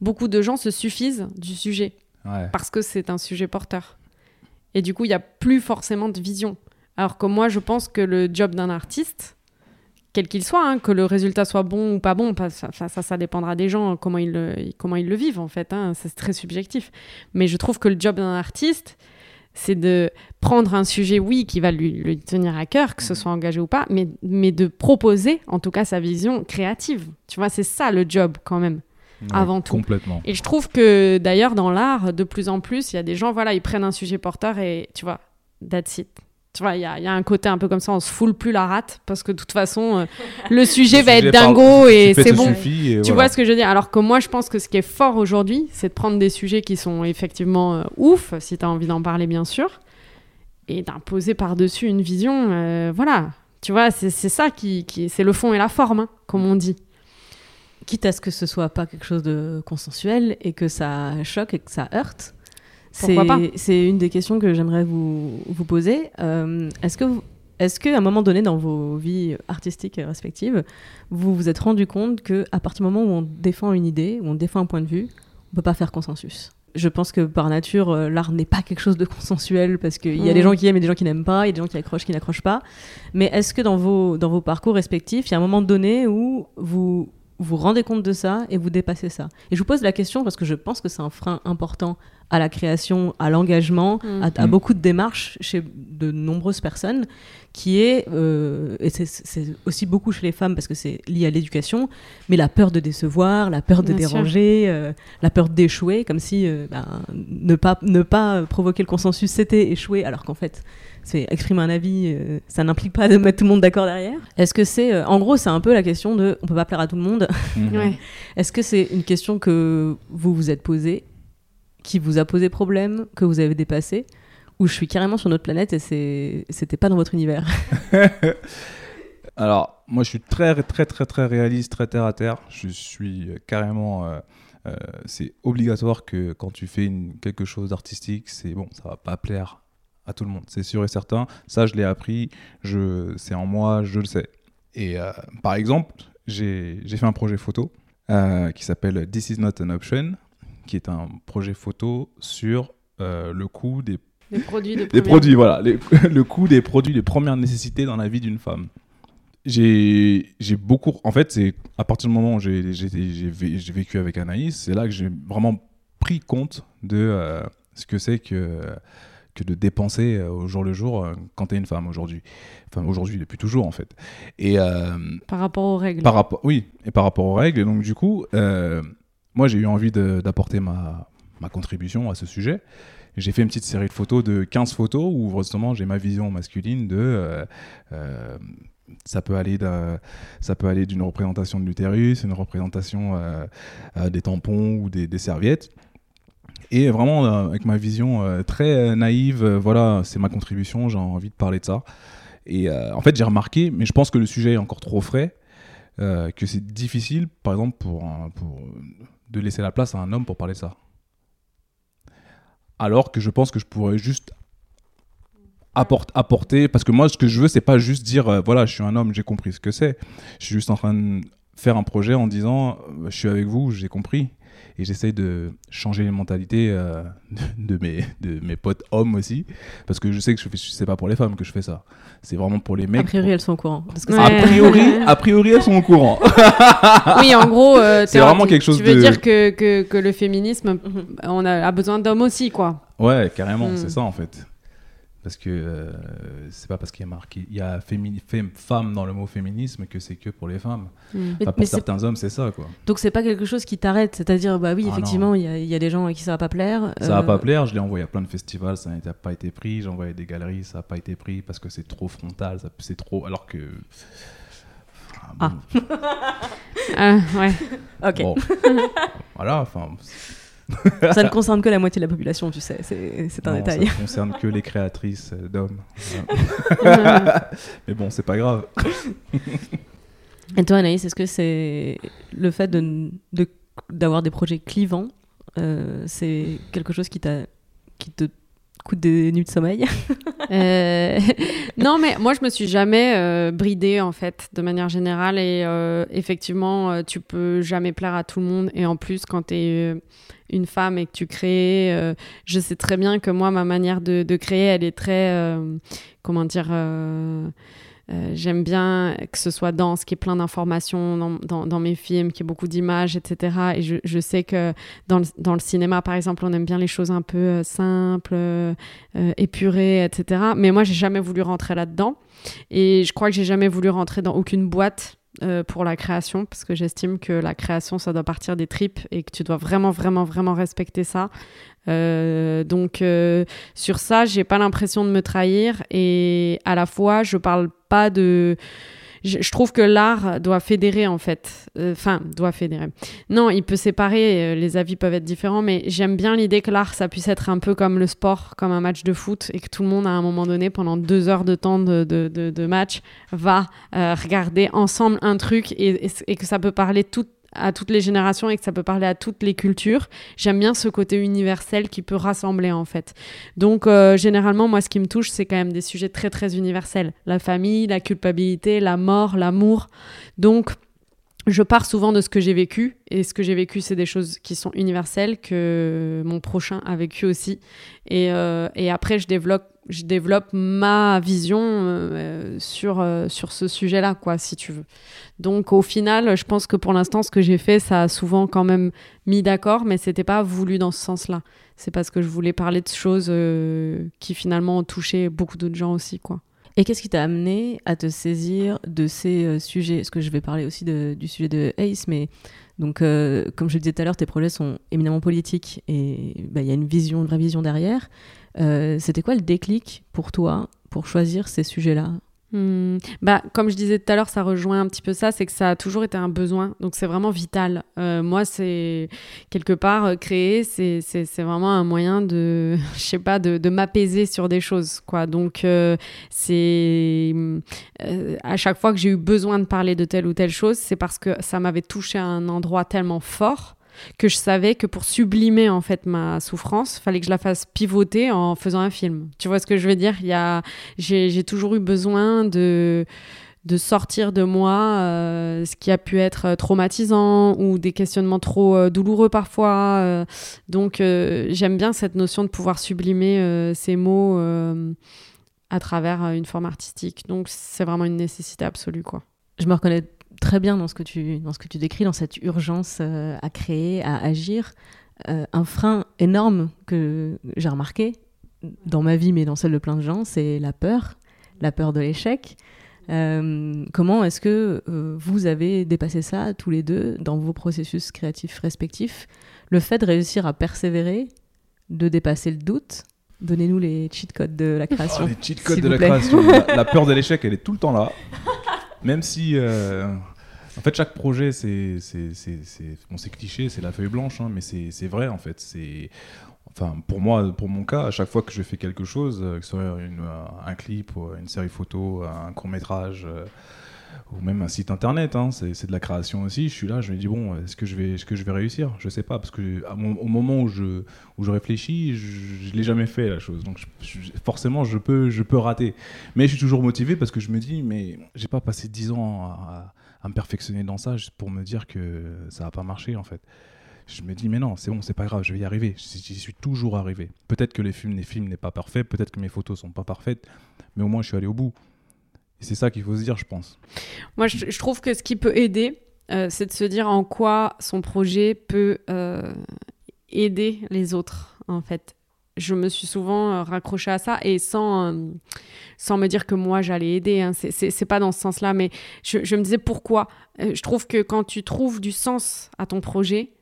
beaucoup de gens se suffisent du sujet parce que c'est un sujet porteur. Et du coup, il n'y a plus forcément de vision. Alors que moi, je pense que le job d'un artiste, quel qu'il soit, hein, que le résultat soit bon ou pas bon, ça, ça, dépendra des gens, comment ils le, comment ils le vivent en fait, hein, c'est très subjectif. Mais je trouve que le job d'un artiste, c'est de prendre un sujet, oui, qui va lui, lui, tenir à cœur, que ce soit engagé ou pas, mais, mais de proposer en tout cas sa vision créative. Tu vois, c'est ça le job quand même avant tout. Complètement. Et je trouve que d'ailleurs dans l'art, de plus en plus, il y a des gens, voilà, ils prennent un sujet porteur et tu vois, that's it. Tu vois, il y, y, a un côté un peu comme ça, on se foule plus la rate parce que de toute façon, euh, le sujet va être dingo et c'est bon. tu vois ce que je veux dire? Alors que moi, je pense que ce qui est fort aujourd'hui, c'est de prendre des sujets qui sont effectivement euh, ouf, si tu as envie d'en parler, bien sûr, et d'imposer par-dessus une vision. Euh, voilà, tu vois, c'est ça qui, qui c'est le fond et la forme, hein, comme on dit quitte à ce que ce soit pas quelque chose de consensuel et que ça choque et que ça heurte. C'est une des questions que j'aimerais vous, vous, poser. Euh, est-ce que est-ce qu'à un moment donné dans vos vies artistiques respectives, vous vous êtes rendu compte que à partir du moment où on défend une idée, où on défend un point de vue, on peut pas faire consensus? Je pense que par nature, euh, l'art n'est pas quelque chose de consensuel parce qu'il y a des mm. gens qui aiment et des gens qui n'aiment pas, il y a des gens qui accrochent, qui n'accrochent pas. Mais est-ce que dans vos, dans vos parcours respectifs, il y a un moment donné où vous, vous rendez compte de ça et vous dépassez ça. Et je vous pose la question parce que je pense que c'est un frein important à la création, à l'engagement, mm. à, mm. beaucoup de démarches chez de nombreuses personnes, qui est, euh, et c'est aussi beaucoup chez les femmes parce que c'est lié à l'éducation, mais la peur de décevoir, la peur de déranger, euh, la peur d'échouer, comme si euh, ben, ne, pas, ne pas provoquer le consensus, c'était échouer, alors qu'en fait, c'est exprimer un avis, euh, ça n'implique pas de mettre tout le monde d'accord derrière. Est-ce que c'est, euh, en gros, c'est un peu la question de, on peut pas plaire à tout le monde. Mhm. Est-ce que c'est une question que vous vous êtes posée, qui vous a posé problème, que vous avez dépassé, ou je suis carrément sur notre planète et c'est, c'était pas dans votre univers? Alors, moi, je suis très, très, très, très réaliste, très terre à terre. Je suis carrément. Euh, c'est obligatoire que quand tu fais une, quelque chose d'artistique, c'est bon, ça va pas plaire à tout le monde, c'est sûr et certain. Ça, je l'ai appris, je, c'est en moi, je le sais. Et euh, par exemple, j'ai, fait un projet photo euh, qui s'appelle This is not an option, qui est un projet photo sur euh, le coût des, produits, de des produits, voilà, le coût des produits de première nécessité dans la vie d'une femme. J'ai, j'ai beaucoup, en fait, c'est à partir du moment où j'ai, j'ai, j'ai vécu avec Anaïs, c'est là que j'ai vraiment pris compte de ce que c'est que de dépenser euh, au jour le jour euh, quand tu es une femme aujourd'hui. Enfin, aujourd'hui, depuis toujours, en fait. Et, euh, par rapport aux règles. Par rapport, oui, et par rapport aux règles. Et donc, du coup, moi, j'ai eu envie d'apporter ma, ma contribution à ce sujet. J'ai fait une petite série de photos de 15 photos où, justement, j'ai ma vision masculine de ça peut aller ça peut aller d'une représentation de l'utérus, une représentation des tampons ou des, des serviettes. Et vraiment, euh, avec ma vision euh, très euh, naïve, voilà, c'est ma contribution, j'ai envie de parler de ça. Et en fait, j'ai remarqué, mais je pense que le sujet est encore trop frais, que c'est difficile, par exemple, pour, de laisser la place à un homme pour parler de ça. Alors que je pense que je pourrais juste apporte, apporter. Parce que moi, ce que je veux, c'est pas juste dire, voilà, je suis un homme, j'ai compris ce que c'est. Je suis juste en train de faire un projet en disant, je suis avec vous, j'ai compris. Et j'essaye de changer les mentalités euh, de, de mes, de mes potes hommes aussi. Parce que je sais que je fais, c'est pas pour les femmes que je fais ça. C'est vraiment pour les mecs. A priori, elles sont au courant. A priori, a priori, elles sont au courant. oui, en gros, euh, C'est vraiment quelque chose Tu veux de- dire que, que, que le féminisme, on a, a besoin d'hommes aussi, quoi. Ouais, carrément, Mm. c'est ça en fait. Parce que euh, c'est pas parce qu'il y a marqué, il y a femme dans le mot féminisme que c'est que pour les femmes. Mm. Mais- pour mais certains hommes, c'est ça quoi. Donc c'est pas quelque chose qui t'arrête, c'est-à-dire bah oui Ah, effectivement il y, a- il y a des gens à qui ça va pas plaire. Ça va euh, pas plaire, je l'ai envoyé à plein de festivals, ça n'a pas été pris. J'ai envoyé à des galeries, ça n'a pas été pris parce que c'est trop frontal, c'est trop. Alors que. Ah. Ah, ouais. Ok. Bon. voilà, enfin. Ça ne concerne que la moitié de la population, tu sais, c'est un Non, détail. Ça concerne que les créatrices d'hommes. Mais bon, c'est pas grave. Et toi Anaïs, est-ce que c'est le fait de de- d'avoir des projets clivants, euh, c'est quelque chose qui qui te coûte des nuits de sommeil Euh, non, mais moi, je me suis jamais euh, bridée, en fait, de manière générale. Et euh, effectivement, tu peux jamais plaire à tout le monde. Et en plus, quand tu es une femme et que tu crées, je sais très bien que moi, ma manière de, de créer, elle est très. comment dire euh, J'aime bien que ce soit dense, qu'il y ait plein d'informations dans, mes films, qu'il y ait beaucoup d'images, etc. Et je, sais que dans le, cinéma, par exemple, on aime bien les choses un peu euh, simples, euh, épurées, etc. Mais moi, j'ai jamais voulu rentrer là-dedans. Et je crois que j'ai jamais voulu rentrer dans aucune boîte euh, pour la création, parce que j'estime que la création, ça doit partir des tripes et que tu dois vraiment, vraiment, vraiment respecter ça. Euh, donc euh, sur ça, j'ai pas l'impression de me trahir et à la fois, je parle pas de. Je, je trouve que l'art doit fédérer en fait. Euh, Enfin, doit fédérer. Non, il peut séparer. euh, les avis peuvent être différents, mais j'aime bien l'idée que l'art, ça puisse être un peu comme le sport, comme un match de foot, et que tout le monde à un moment donné, pendant deux heures de temps de, de, de- de match, va euh, regarder ensemble un truc et, et- et que ça peut parler tout à toutes les générations et que ça peut parler à toutes les cultures. J'aime bien ce côté universel qui peut rassembler en fait. Donc euh, généralement moi ce qui me touche c'est quand même des sujets très très universels. La famille, la culpabilité, la mort, l'amour. Donc je pars souvent de ce que j'ai vécu et ce que j'ai vécu c'est des choses qui sont universelles que mon prochain a vécu aussi et, euh, après je développe ma vision euh, sur, euh, sur ce sujet-là, quoi, si tu veux. Donc, au final, je pense que pour l'instant, ce que j'ai fait, ça a souvent quand même mis d'accord, mais c'était pas voulu dans ce sens-là. C'est parce que je voulais parler de choses qui finalement ont touché beaucoup d'autres gens aussi, quoi. Et qu'est-ce qui t'a amené à te saisir de ces euh, sujets? Parce que je vais parler aussi du sujet de Ace, mais donc, euh, comme je le disais tout à l'heure, tes projets sont éminemment politiques et bah, il y a une vision, une vraie vision derrière. Euh, C'était quoi le déclic pour toi pour choisir ces sujets-là? Hmm, bah, comme je disais tout à l'heure, ça rejoint un petit peu ça, c'est que ça a toujours été un besoin, donc c'est vraiment vital. Euh, moi, c'est quelque part euh, créer, c'est vraiment un moyen de, je sais pas, de, de m'apaiser sur des choses, quoi. Donc euh, c'est à chaque fois que j'ai eu besoin de parler de telle ou telle chose, c'est parce que ça m'avait touché à un endroit tellement fort que je savais que pour sublimer en fait ma souffrance, fallait que je la fasse pivoter en faisant un film. Tu vois ce que je veux dire? Il y a, j'ai, toujours eu besoin de de sortir de moi euh, ce qui a pu être traumatisant ou des questionnements trop euh, douloureux parfois. euh. donc euh, j'aime bien cette notion de pouvoir sublimer euh, ces mots euh, à travers euh, une forme artistique. Donc c'est vraiment une nécessité absolue quoi. Je me reconnais très bien dans ce que tu, dans ce que tu décris, dans cette urgence euh, à créer, à agir. Euh, un frein énorme que j'ai remarqué dans ma vie, mais dans celle de plein de gens, c'est la peur, la peur de l'échec. Euh, comment est-ce que euh, vous avez dépassé ça tous les deux dans vos processus créatifs respectifs? Le fait de réussir à persévérer, de dépasser le doute Donnez-nous les cheat codes de la création. Oh, les cheat codes de la création. la, la peur de l'échec, elle est tout le temps là. Même si. euh, En fait, chaque projet, c'est. Bon, cliché, c'est la feuille blanche, hein, mais c'est vrai, en fait. C'est. Enfin, pour moi, pour mon cas, à chaque fois que je fais quelque chose, euh, que ce soit une, euh, un clip, une série photo, un court métrage, ou même un site internet, hein, c'est de la création aussi. Je suis là, je me dis bon, est-ce que je vais, est-ce que je vais réussir? Je sais pas parce que moment où je, où je réfléchis, je, je l'ai jamais fait la chose. Donc forcément, je peux, je peux rater. Mais je suis toujours motivé parce que je me dis, mais j'ai pas passé 10 ans à, à me perfectionner dans ça pour me dire que ça va pas marcher en fait. Je me dis, mais non, c'est bon, c'est pas grave, je vais y arriver. J'y j'y suis toujours arrivé. Peut-être que les films, les films n'est pas parfait, peut-être que mes photos sont pas parfaites, mais au moins je suis allé au bout. C'est ça qu'il faut se dire, je pense. Moi, je, trouve que ce qui peut aider, euh, c'est de se dire en quoi son projet peut euh, aider les autres, en fait. Je me suis souvent euh, raccrochée à ça et sans, sans me dire que moi j'allais aider. Hein. C'est- pas dans ce sens-là, mais je, me disais pourquoi. Je trouve que quand tu trouves du sens à ton projet,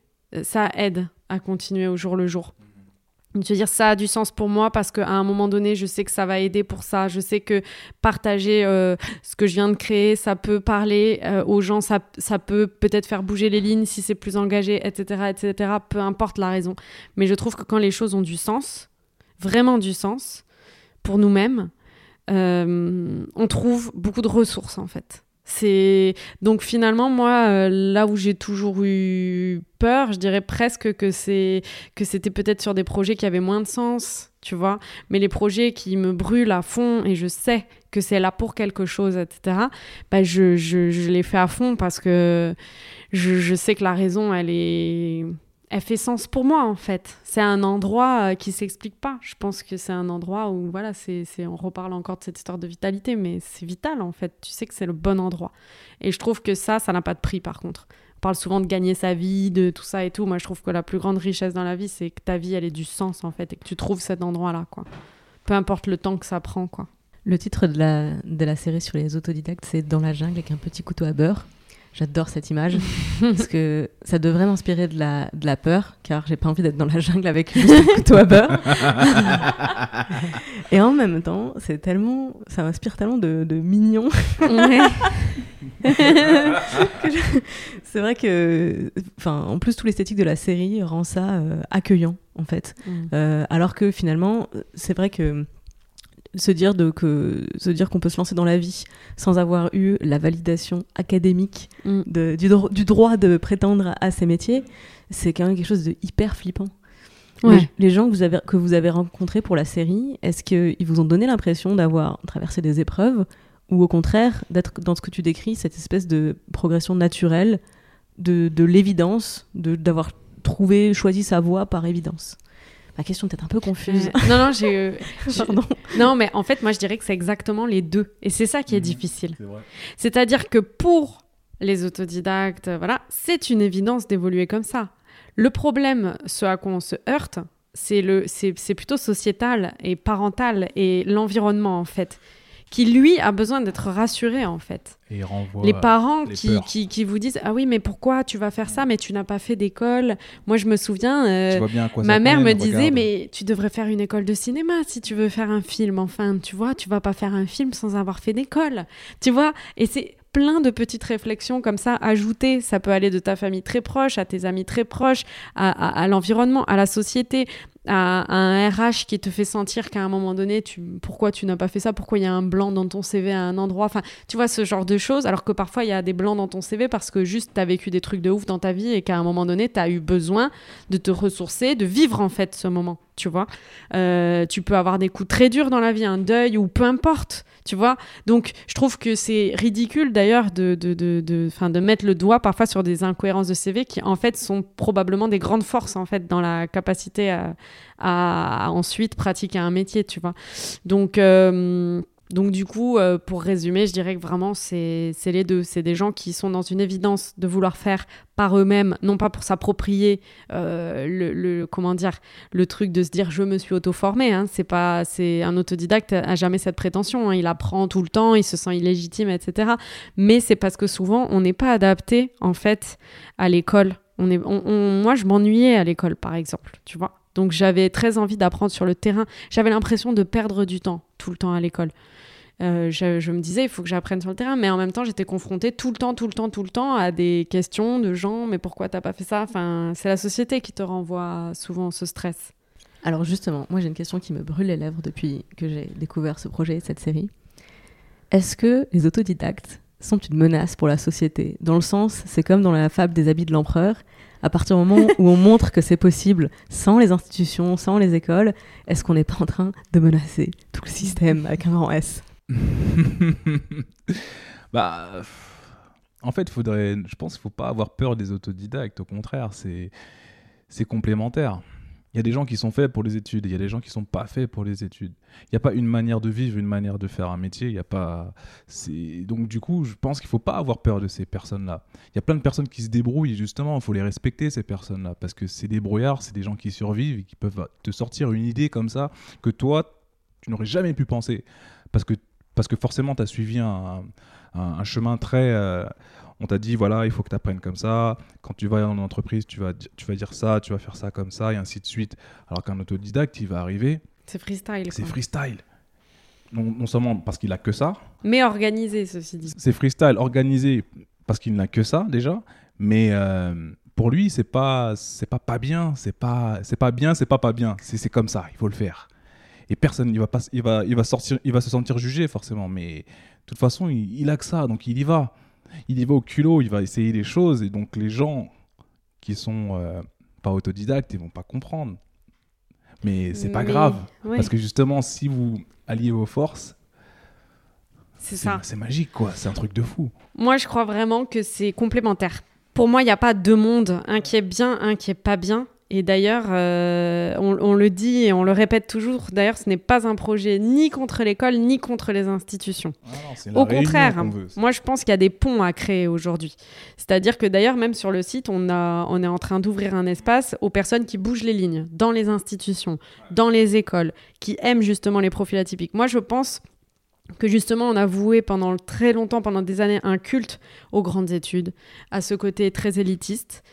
ça aide à continuer au jour le jour. De se dire ça a du sens pour moi parce qu'à un moment donné, je sais que ça va aider pour ça. Je sais que partager euh, ce que je viens de créer, ça peut parler euh, aux gens, ça, ça peut peut-être faire bouger les lignes si c'est plus engagé, etc., etc. Peu importe la raison. Mais je trouve que quand les choses ont du sens, vraiment du sens, pour nous-mêmes, euh, on trouve beaucoup de ressources en fait. C'est donc finalement moi euh, là où j'ai toujours eu peur, je dirais presque que c'est que c'était peut-être sur des projets qui avaient moins de sens, tu vois, mais les projets qui me brûlent à fond et je sais que c'est là pour quelque chose, etc. Bah je, je, je les fais à fond parce que je, je sais que la raison elle est elle fait sens pour moi en fait. C'est un endroit euh, qui s'explique pas. Je pense que c'est un endroit où voilà, c'est, on reparle encore de cette histoire de vitalité, mais c'est vital en fait. Tu sais que c'est le bon endroit. Et je trouve que ça, ça n'a pas de prix par contre. On parle souvent de gagner sa vie, de tout ça et tout. Moi, je trouve que la plus grande richesse dans la vie, c'est que ta vie, elle ait du sens en fait, et que tu trouves cet endroit-là, quoi. Peu importe le temps que ça prend, quoi. Le titre de la, de la série sur les autodidactes, c'est Dans la jungle avec un petit couteau à beurre. J'adore cette image parce que ça devrait m'inspirer de la, de la peur car j'ai pas envie d'être dans la jungle avec juste un couteau à beurre. Et en même temps, c'est tellement, ça m'inspire tellement de, de mignon. C'est vrai que, enfin, en plus, tout l'esthétique de la série rend ça euh, accueillant en fait. Mm. Euh, alors que finalement, c'est vrai que se dire de que se dire qu'on peut se lancer dans la vie sans avoir eu la validation académique Mm. de- du, dro- du droit de prétendre à ces métiers, c'est quand même quelque chose de hyper flippant. Ouais. Les, les gens que vous avez que vous avez rencontrés pour la série, est-ce qu'ils vous ont donné l'impression d'avoir traversé des épreuves ou au contraire d'être dans ce que tu décris cette espèce de progression naturelle de, de l'évidence, de d'avoir trouvé choisi sa voie par évidence? Ma question est peut-être un peu confuse. Euh, non, non, j'ai. euh. Non, mais en fait, moi, je dirais que c'est exactement les deux. Et c'est ça qui est Mhm. difficile. C'est vrai. C'est-à-dire que pour les autodidactes, voilà, c'est une évidence d'évoluer comme ça. Le problème, ce à quoi on se heurte, c'est le, c'est, c'est plutôt sociétal et parental et l'environnement en fait, qui lui a besoin d'être rassuré en fait. Et les parents les qui, qui, qui vous disent ah oui mais pourquoi tu vas faire ça mais tu n'as pas fait d'école? Moi je me souviens. euh, Ma mère me disait, regarde. mais tu devrais faire une école de cinéma si tu veux faire un film. Enfin, tu vois, tu vas pas faire un film sans avoir fait d'école. Tu vois? Et c'est plein de petites réflexions comme ça ajoutées. Ça peut aller de ta famille très proche à tes amis très proches, à, l'environnement, à la société, à, à un RH qui te fait sentir qu'à un moment donné, tu, pourquoi tu n'as pas fait ça? Pourquoi il y a un blanc dans ton CV à un endroit? Enfin, tu vois, ce genre de choses. Alors que parfois, il y a des blancs dans ton CV parce que juste, tu as vécu des trucs de ouf dans ta vie et qu'à un moment donné, tu as eu besoin de te ressourcer, de vivre en fait ce moment, tu vois? Euh, tu peux avoir des coups très durs dans la vie, un deuil ou peu importe, tu vois. Donc je trouve que c'est ridicule d'ailleurs de, de, de, de, mettre le doigt parfois sur des incohérences de CV qui en fait sont probablement des grandes forces en fait dans la capacité à, à- à ensuite pratiquer un métier, tu vois. Donc... euh, donc du coup, euh, pour résumer, je dirais que vraiment c'est les deux. C'est des gens qui sont dans une évidence de vouloir faire par eux-mêmes, non pas pour s'approprier euh, le, comment dire le truc de se dire je me suis auto-formé. Hein. C'est pas c'est un autodidacte a jamais cette prétention. hein. Il apprend tout le temps, il se sent illégitime, etc. Mais c'est parce que souvent on n'est pas adapté en fait à l'école. Moi je m'ennuyais à l'école par exemple, tu vois. Donc j'avais très envie d'apprendre sur le terrain. J'avais l'impression de perdre du temps tout le temps à l'école. Euh, je, me disais, il faut que j'apprenne sur le terrain, mais en même temps, j'étais confrontée tout le temps, tout le temps, tout le temps à des questions de gens, mais pourquoi t'as pas fait ça? Enfin, c'est la société qui te renvoie souvent ce stress. Alors justement, moi j'ai une question qui me brûle les lèvres depuis que j'ai découvert ce projet et cette série. Est-ce que les autodidactes sont une menace pour la société? Dans le sens, c'est comme dans la fable des habits de l'empereur. À partir du moment où on montre que c'est possible sans les institutions, sans les écoles, est-ce qu'on n'est pas en train de menacer tout le système avec un grand S? Bah, en fait, faudrait, je pense qu'il ne faut pas avoir peur des autodidactes. Au contraire, c'est complémentaire. Il y a des gens qui sont faits pour les études, il y a des gens qui sont pas faits pour les études. Il n'y a pas une manière de vivre, une manière de faire un métier. Il y a pas. Donc du coup, je pense qu'il faut pas avoir peur de ces personnes-là. Il y a plein de personnes qui se débrouillent justement. Il faut les respecter ces personnes-là parce que c'est des brouillards, c'est des gens qui survivent et qui peuvent te sortir une idée comme ça que toi tu n'aurais jamais pu penser parce que parce que forcément tu as suivi un, chemin très euh, on t'a dit voilà, il faut que tu apprennes comme ça. Quand tu vas en entreprise, tu vas, tu vas dire ça, tu vas faire ça comme ça, et ainsi de suite. Alors qu'un autodidacte, il va arriver. C'est freestyle. C'est freestyle. Non, non, seulement parce qu'il a que ça. Mais organisé, ceci dit. C'est freestyle, organisé parce qu'il n'a que ça déjà. Mais euh, pour lui, c'est pas, c'est pas pas bien, c'est pas, c'est pas bien, c'est pas pas bien. C'est comme ça, il faut le faire. Et personne, il va pas, il va, il va sortir, il va se sentir jugé forcément. Mais de toute façon, il, il a que ça, donc il y va il y va au culot, il va essayer les choses, et donc les gens qui sont euh, pas autodidactes, ils vont pas comprendre. Mais c'est pas grave, parce que justement, si vous alliez vos forces, c'est magique, quoi. C'est un truc de fou. Moi, je crois vraiment que c'est complémentaire. Pour moi, il n'y a pas deux mondes, un qui est bien, un qui est pas bien. Et d'ailleurs, euh, on, le dit et on le répète toujours, d'ailleurs, ce n'est pas un projet ni contre l'école, ni contre les institutions. Ah Au contraire, moi je pense qu'il y a des ponts à créer aujourd'hui. C'est-à-dire que d'ailleurs, même sur le site, on, a, on est en train d'ouvrir un espace aux personnes qui bougent les lignes, dans les institutions, dans les écoles, qui aiment justement les profils atypiques. Moi, je pense que justement on a voué pendant très longtemps, pendant des années, un culte aux grandes études, à ce côté très élitiste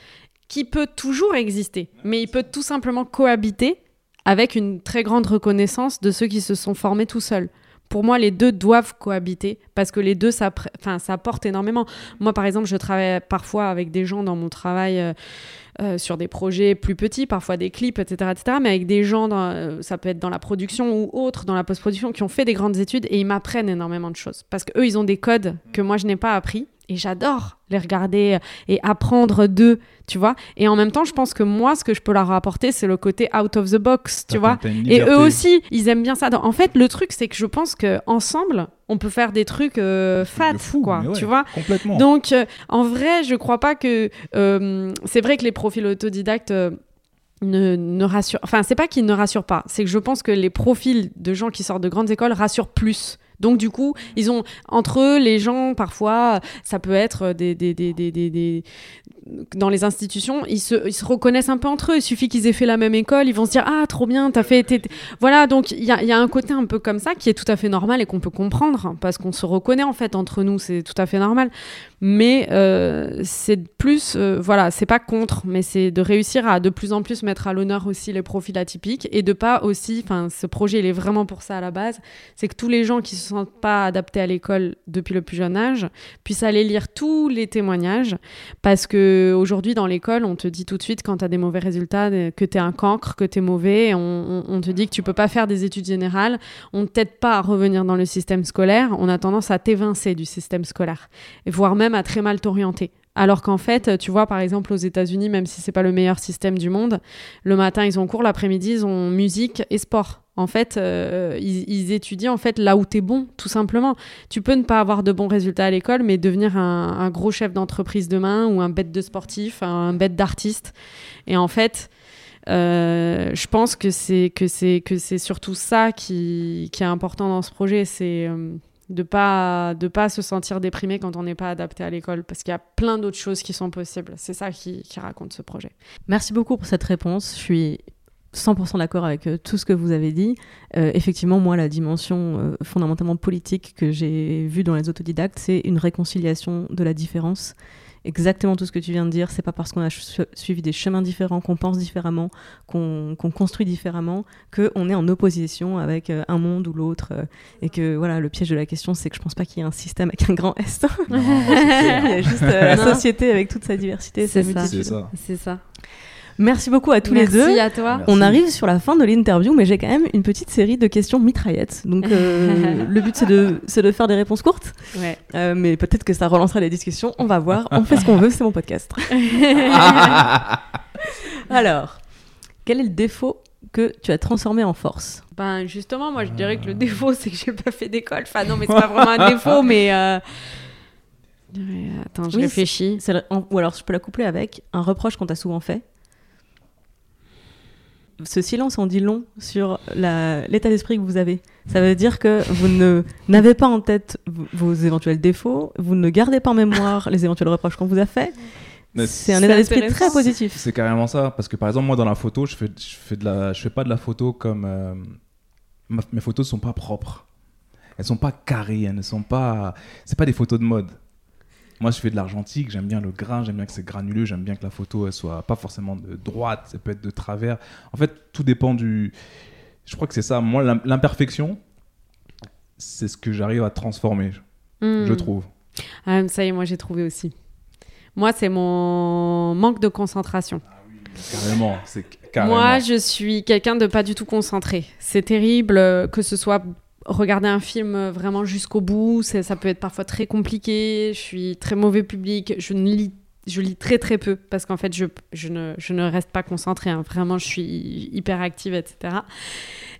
qui peut toujours exister, mais il peut tout simplement cohabiter avec une très grande reconnaissance de ceux qui se sont formés tout seuls. Pour moi, les deux doivent cohabiter parce que les deux, ça, enfin, ça apporte énormément. Moi, par exemple, je travaille parfois avec des gens dans mon travail euh, euh, sur des projets plus petits, parfois des clips, etc., etc., mais avec des gens, euh, ça peut être dans la production ou autre, dans la post-production, qui ont fait des grandes études et ils m'apprennent énormément de choses. Parce qu'eux, ils ont des codes que moi, je n'ai pas appris et j'adore les regarder et apprendre d'eux, tu vois. Et en même temps, je pense que moi, ce que je peux leur apporter, c'est le côté out of the box, tu vois. Et eux aussi, ils aiment bien ça. En fait, le truc, c'est que je pense que ensemble, on peut faire des trucs euh, fat, quoi, tu vois. Complètement. Donc, euh, en vrai, je crois pas que euh, c'est vrai que les profils autodidactes ne, ne rassurent. Enfin, c'est pas qu'ils ne rassurent pas. C'est que je pense que les profils de gens qui sortent de grandes écoles rassurent plus donc du coup, ils ont entre eux, les gens parfois, ça peut être des, des, des, des dans les institutions, ils se, reconnaissent un peu entre eux. Il suffit qu'ils aient fait la même école, ils vont se dire ah trop bien, t'as fait, voilà. Donc il y a, un côté un peu comme ça qui est tout à fait normal et qu'on peut comprendre parce qu'on se reconnaît en fait entre nous, c'est tout à fait normal. Mais euh, c'est plus, euh, voilà, c'est pas contre, mais c'est de réussir à de plus en plus mettre à l'honneur aussi les profils atypiques et de pas aussi, enfin, ce projet il est vraiment pour ça à la base, c'est que tous les gens qui se sentent pas adaptés à l'école depuis le plus jeune âge puissent aller lire tous les témoignages parce que aujourd'hui dans l'école on te dit tout de suite quand tu as des mauvais résultats que tu es un cancre, que tu es mauvais, on, te dit que tu peux pas faire des études générales, on t'aide pas à revenir dans le système scolaire, on a tendance à t'évincer du système scolaire voire même à très mal t'orienter. Alors qu'en fait, tu vois, par exemple, aux États-Unis, même si c'est pas le meilleur système du monde, le matin ils ont cours, l'après-midi ils ont musique et sport. En fait, euh, ils, étudient en fait là où tu es bon, tout simplement. Tu peux ne pas avoir de bons résultats à l'école, mais devenir un, gros chef d'entreprise demain ou un bête de sportif, un bête d'artiste. Et en fait, euh, je pense que c'est que c'est que c'est surtout ça qui, est important dans ce projet. C'est euh, de pas de pas se sentir déprimé quand on n'est pas adapté à l'école parce qu'il y a plein d'autres choses qui sont possibles c'est ça qui, qui, raconte ce projet merci beaucoup pour cette réponse je suis 100% d'accord avec euh, tout ce que vous avez dit. Euh, effectivement, moi, la dimension euh, fondamentalement politique que j'ai vue dans les autodidactes, c'est une réconciliation de la différence exactement tout ce que tu viens de dire. C'est pas parce qu'on a suivi des chemins différents, qu'on pense différemment, qu'on construit différemment, qu'on est en opposition avec euh, un monde ou l'autre. Euh, et que voilà, le piège de la question, c'est que je pense pas qu'il y ait un système avec un grand S. Il y a juste euh, la société avec toute sa diversité. C'est ça. C'est ça. Merci beaucoup à tous Merci les deux. à toi. On Merci. arrive sur la fin de l'interview, mais j'ai quand même une petite série de questions mitraillettes. Donc euh, le but c'est de, c'est de faire des réponses courtes, Ouais. Euh, mais peut-être que ça relancera les discussions. On va voir. On fait ce qu'on veut, c'est mon podcast. Alors, quel est le défaut que tu as transformé en force? Ben justement, moi je dirais que le défaut c'est que j'ai pas fait d'école. Enfin non, mais c'est pas vraiment un défaut, mais euh, attends, je Oui, réfléchis. Le- Ou alors je peux la coupler avec un reproche qu'on t'a souvent fait. Ce silence en dit long sur l'état d'esprit que vous avez. Ça veut dire que vous ne n'avez pas en tête vos éventuels défauts, vous ne gardez pas en mémoire les éventuels reproches qu'on vous a fait. Mais C'est un état d'esprit très positif. C'est carrément ça, parce que par exemple, moi dans la photo, je fais, je fais, de la, je fais pas de la photo comme. euh, ma- mes photos sont pas propres. Elles sont pas carrées, elles ne sont pas. C'est pas des photos de mode. Moi, je fais de l'argentique, j'aime bien le grain, j'aime bien que c'est granuleux, j'aime bien que la photo elle soit pas forcément de droite, ça peut être de travers. En fait, tout dépend du. Je crois que c'est ça. Moi, l'im- l'imperfection, c'est ce que j'arrive à transformer, Hmm. je trouve. Ah, ça y est, moi j'ai trouvé aussi. Moi, c'est mon manque de concentration. Carrément, c'est carrément. Moi, je suis quelqu'un de pas du tout concentré. C'est terrible euh, que ce soit regarder un film euh, vraiment jusqu'au bout. Ça peut être parfois très compliqué. Je suis très mauvais public. Je ne lis, je lis très très peu parce qu'en fait, je, je, ne, je ne reste pas concentrée. hein. Vraiment, je suis hyper active, etc.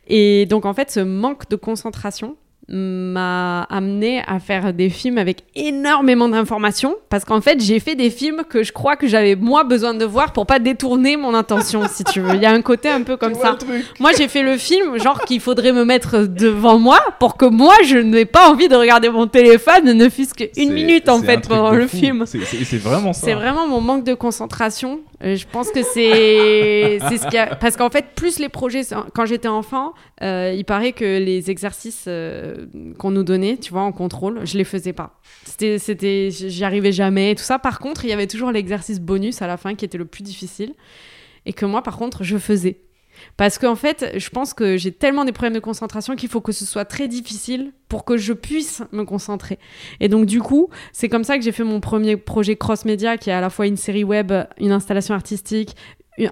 Et donc, en fait, ce manque de concentration m'a amené à faire des films avec énormément d'informations parce qu'en fait j'ai fait des films que je crois que j'avais moi besoin de voir pour pas détourner mon attention si tu veux il y a un côté un peu comme ça moi j'ai fait le film genre qu'il faudrait me mettre devant moi pour que moi je n'ai pas envie de regarder mon téléphone ne fût-ce qu'une minute en fait pendant le fou. film c'est vraiment ça. c'est vraiment mon manque de concentration. Euh, je pense que c'est ce qui a... parce qu'en fait plus les projets quand j'étais enfant, euh, il paraît que les exercices euh, qu'on nous donnait, tu vois, en contrôle, je les faisais pas. C'était j'y arrivais jamais et tout ça. Par contre, il y avait toujours l'exercice bonus à la fin qui était le plus difficile et que moi par contre, je faisais. Parce qu'en fait, je pense que j'ai tellement des problèmes de concentration qu'il faut que ce soit très difficile pour que je puisse me concentrer. Et donc, du coup, c'est comme ça que j'ai fait mon premier projet cross-média, qui est à la fois une série web, une installation artistique,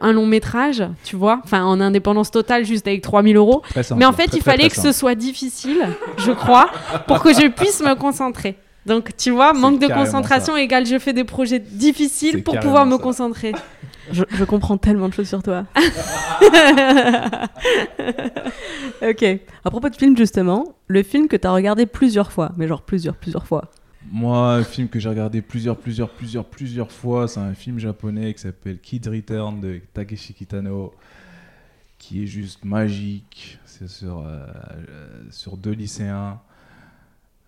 un long métrage, tu vois, enfin en indépendance totale, juste avec 3000 euros. Mais en fait, très, il fallait que ce soit difficile, je crois, pour que je puisse me concentrer. Donc, tu vois, manque de concentration égale je fais des projets difficiles pour pouvoir me ça. concentrer. Je, je comprends tellement de choses sur toi. ok. À propos de film, justement, le film que tu as regardé plusieurs fois, mais genre plusieurs, plusieurs fois. Moi, un film que j'ai regardé plusieurs, plusieurs, plusieurs, plusieurs fois, c'est un film japonais qui s'appelle Kid Return de Takeshi Kitano, qui est juste magique. C'est sur, euh, euh, sur deux lycéens,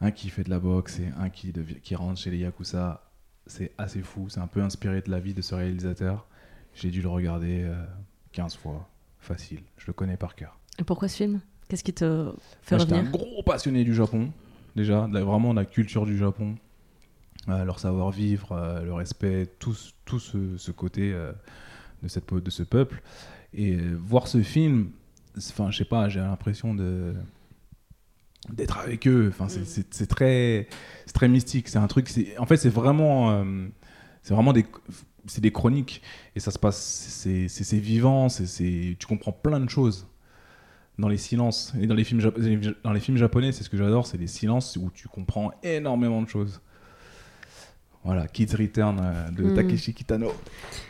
un qui fait de la boxe et un qui, devient- qui rentre chez les Yakuza. C'est assez fou, c'est un peu inspiré de la vie de ce réalisateur. J'ai dû le regarder euh, 15 fois, facile, je le connais par cœur. Et pourquoi ce film? Qu'est-ce qui te fait Moi, J'étais un revenir? gros passionné du Japon, déjà, de la- vraiment de la culture du Japon, euh, leur savoir-vivre, euh, le respect, tout, ce- tout ce, ce côté euh, de, cette, de ce peuple. Et euh, voir ce film, enfin, je sais pas, j'ai l'impression de d'être avec eux. Enfin, c'est- c'est très, c'est très mystique. C'est un truc. En fait, c'est vraiment, euh, c'est vraiment des, c'est des chroniques et ça se passe. C'est vivant. c'est c'est- tu comprends plein de choses dans les silences. Et dans les films, dans les films japonais, c'est ce que j'adore, c'est les silences où tu comprends énormément de choses. Voilà, Kids Return euh, de Hmm. Takeshi Kitano.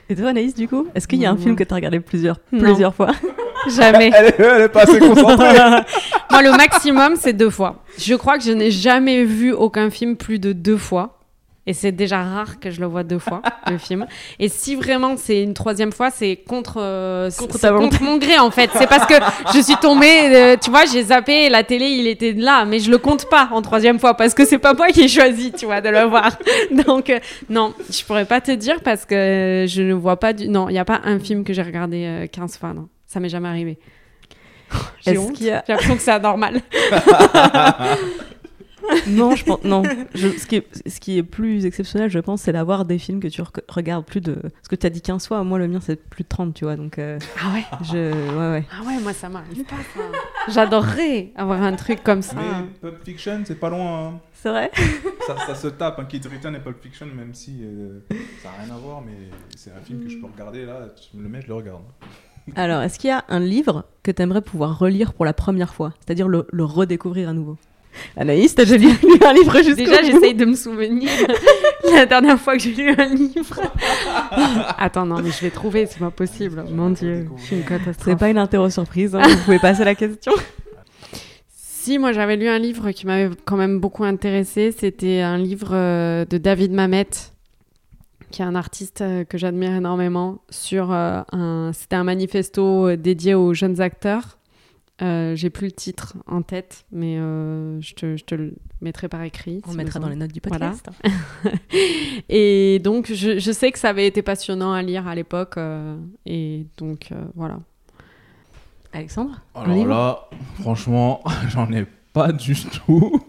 Et toi, Anaïs, du coup Est-ce qu'il y a un Non. film que tu as regardé plusieurs, Non. plusieurs fois? Jamais. Elle est, elle est pas assez concentrée. Moi, le maximum, c'est deux fois. Je crois que je n'ai jamais vu aucun film plus de deux fois. Et c'est déjà rare que je le vois deux fois, le film. Et si vraiment c'est une troisième fois, c'est contre, euh, Contre mon gré, en fait. C'est parce que je suis tombée, euh, tu vois, j'ai zappé, la télé, il était là. Mais je le compte pas en troisième fois parce que c'est pas moi qui ai choisi, tu vois, de le voir. Donc, euh, non, je pourrais pas te dire parce que je ne vois pas du. Non, il n'y a pas un film que j'ai regardé euh, 15 fois, non. Ça m'est jamais arrivé. J'ai Est-ce honte. qu'il y a- J'ai l'impression que c'est anormal. non, je pense non. Je- ce, qui est, ce qui est plus exceptionnel, je pense, c'est d'avoir des films que tu regardes plus de. Parce que tu as dit 15 fois, moi le mien c'est plus de 30, tu vois. Donc, euh, Ah ouais? je. Ouais, ouais. Ah ouais, moi ça m'arrive pas. J'adorerais avoir un truc comme ça. Mais Pulp Fiction, c'est pas loin. hein. C'est vrai? Ça, ça se tape, un Kid Return et Pulp Fiction, même si euh, ça n'a rien à voir, mais c'est un film que je peux regarder là, tu me le mets, je le regarde. Alors, est-ce qu'il y a un livre que tu aimerais pouvoir relire pour la première fois? C'est-à-dire le, le redécouvrir à nouveau? Anaïs, t'as déjà lu un livre jusqu'au Déjà, j'essaye de me souvenir la dernière fois que j'ai lu un livre. Attends, non, mais je vais trouver, c'est pas possible. Mon Dieu, je suis une catastrophe. C'est pas une interro surprise, hein, vous pouvez passer la question. Si, moi j'avais lu un livre qui m'avait quand même beaucoup intéressé. C'était un livre euh, de David Mamet, qui est un artiste euh, que j'admire énormément. Sur euh, un, c'était un manifesto dédié aux jeunes acteurs. Euh, J'ai plus le titre en tête, mais euh, je, te, je te le mettrai par écrit. On si mettra besoin. dans les notes du Voilà. podcast. Et donc, je, je sais que ça avait été passionnant à lire à l'époque. euh, et donc, euh, voilà. Alexandre Alors là, franchement, j'en ai pas du tout.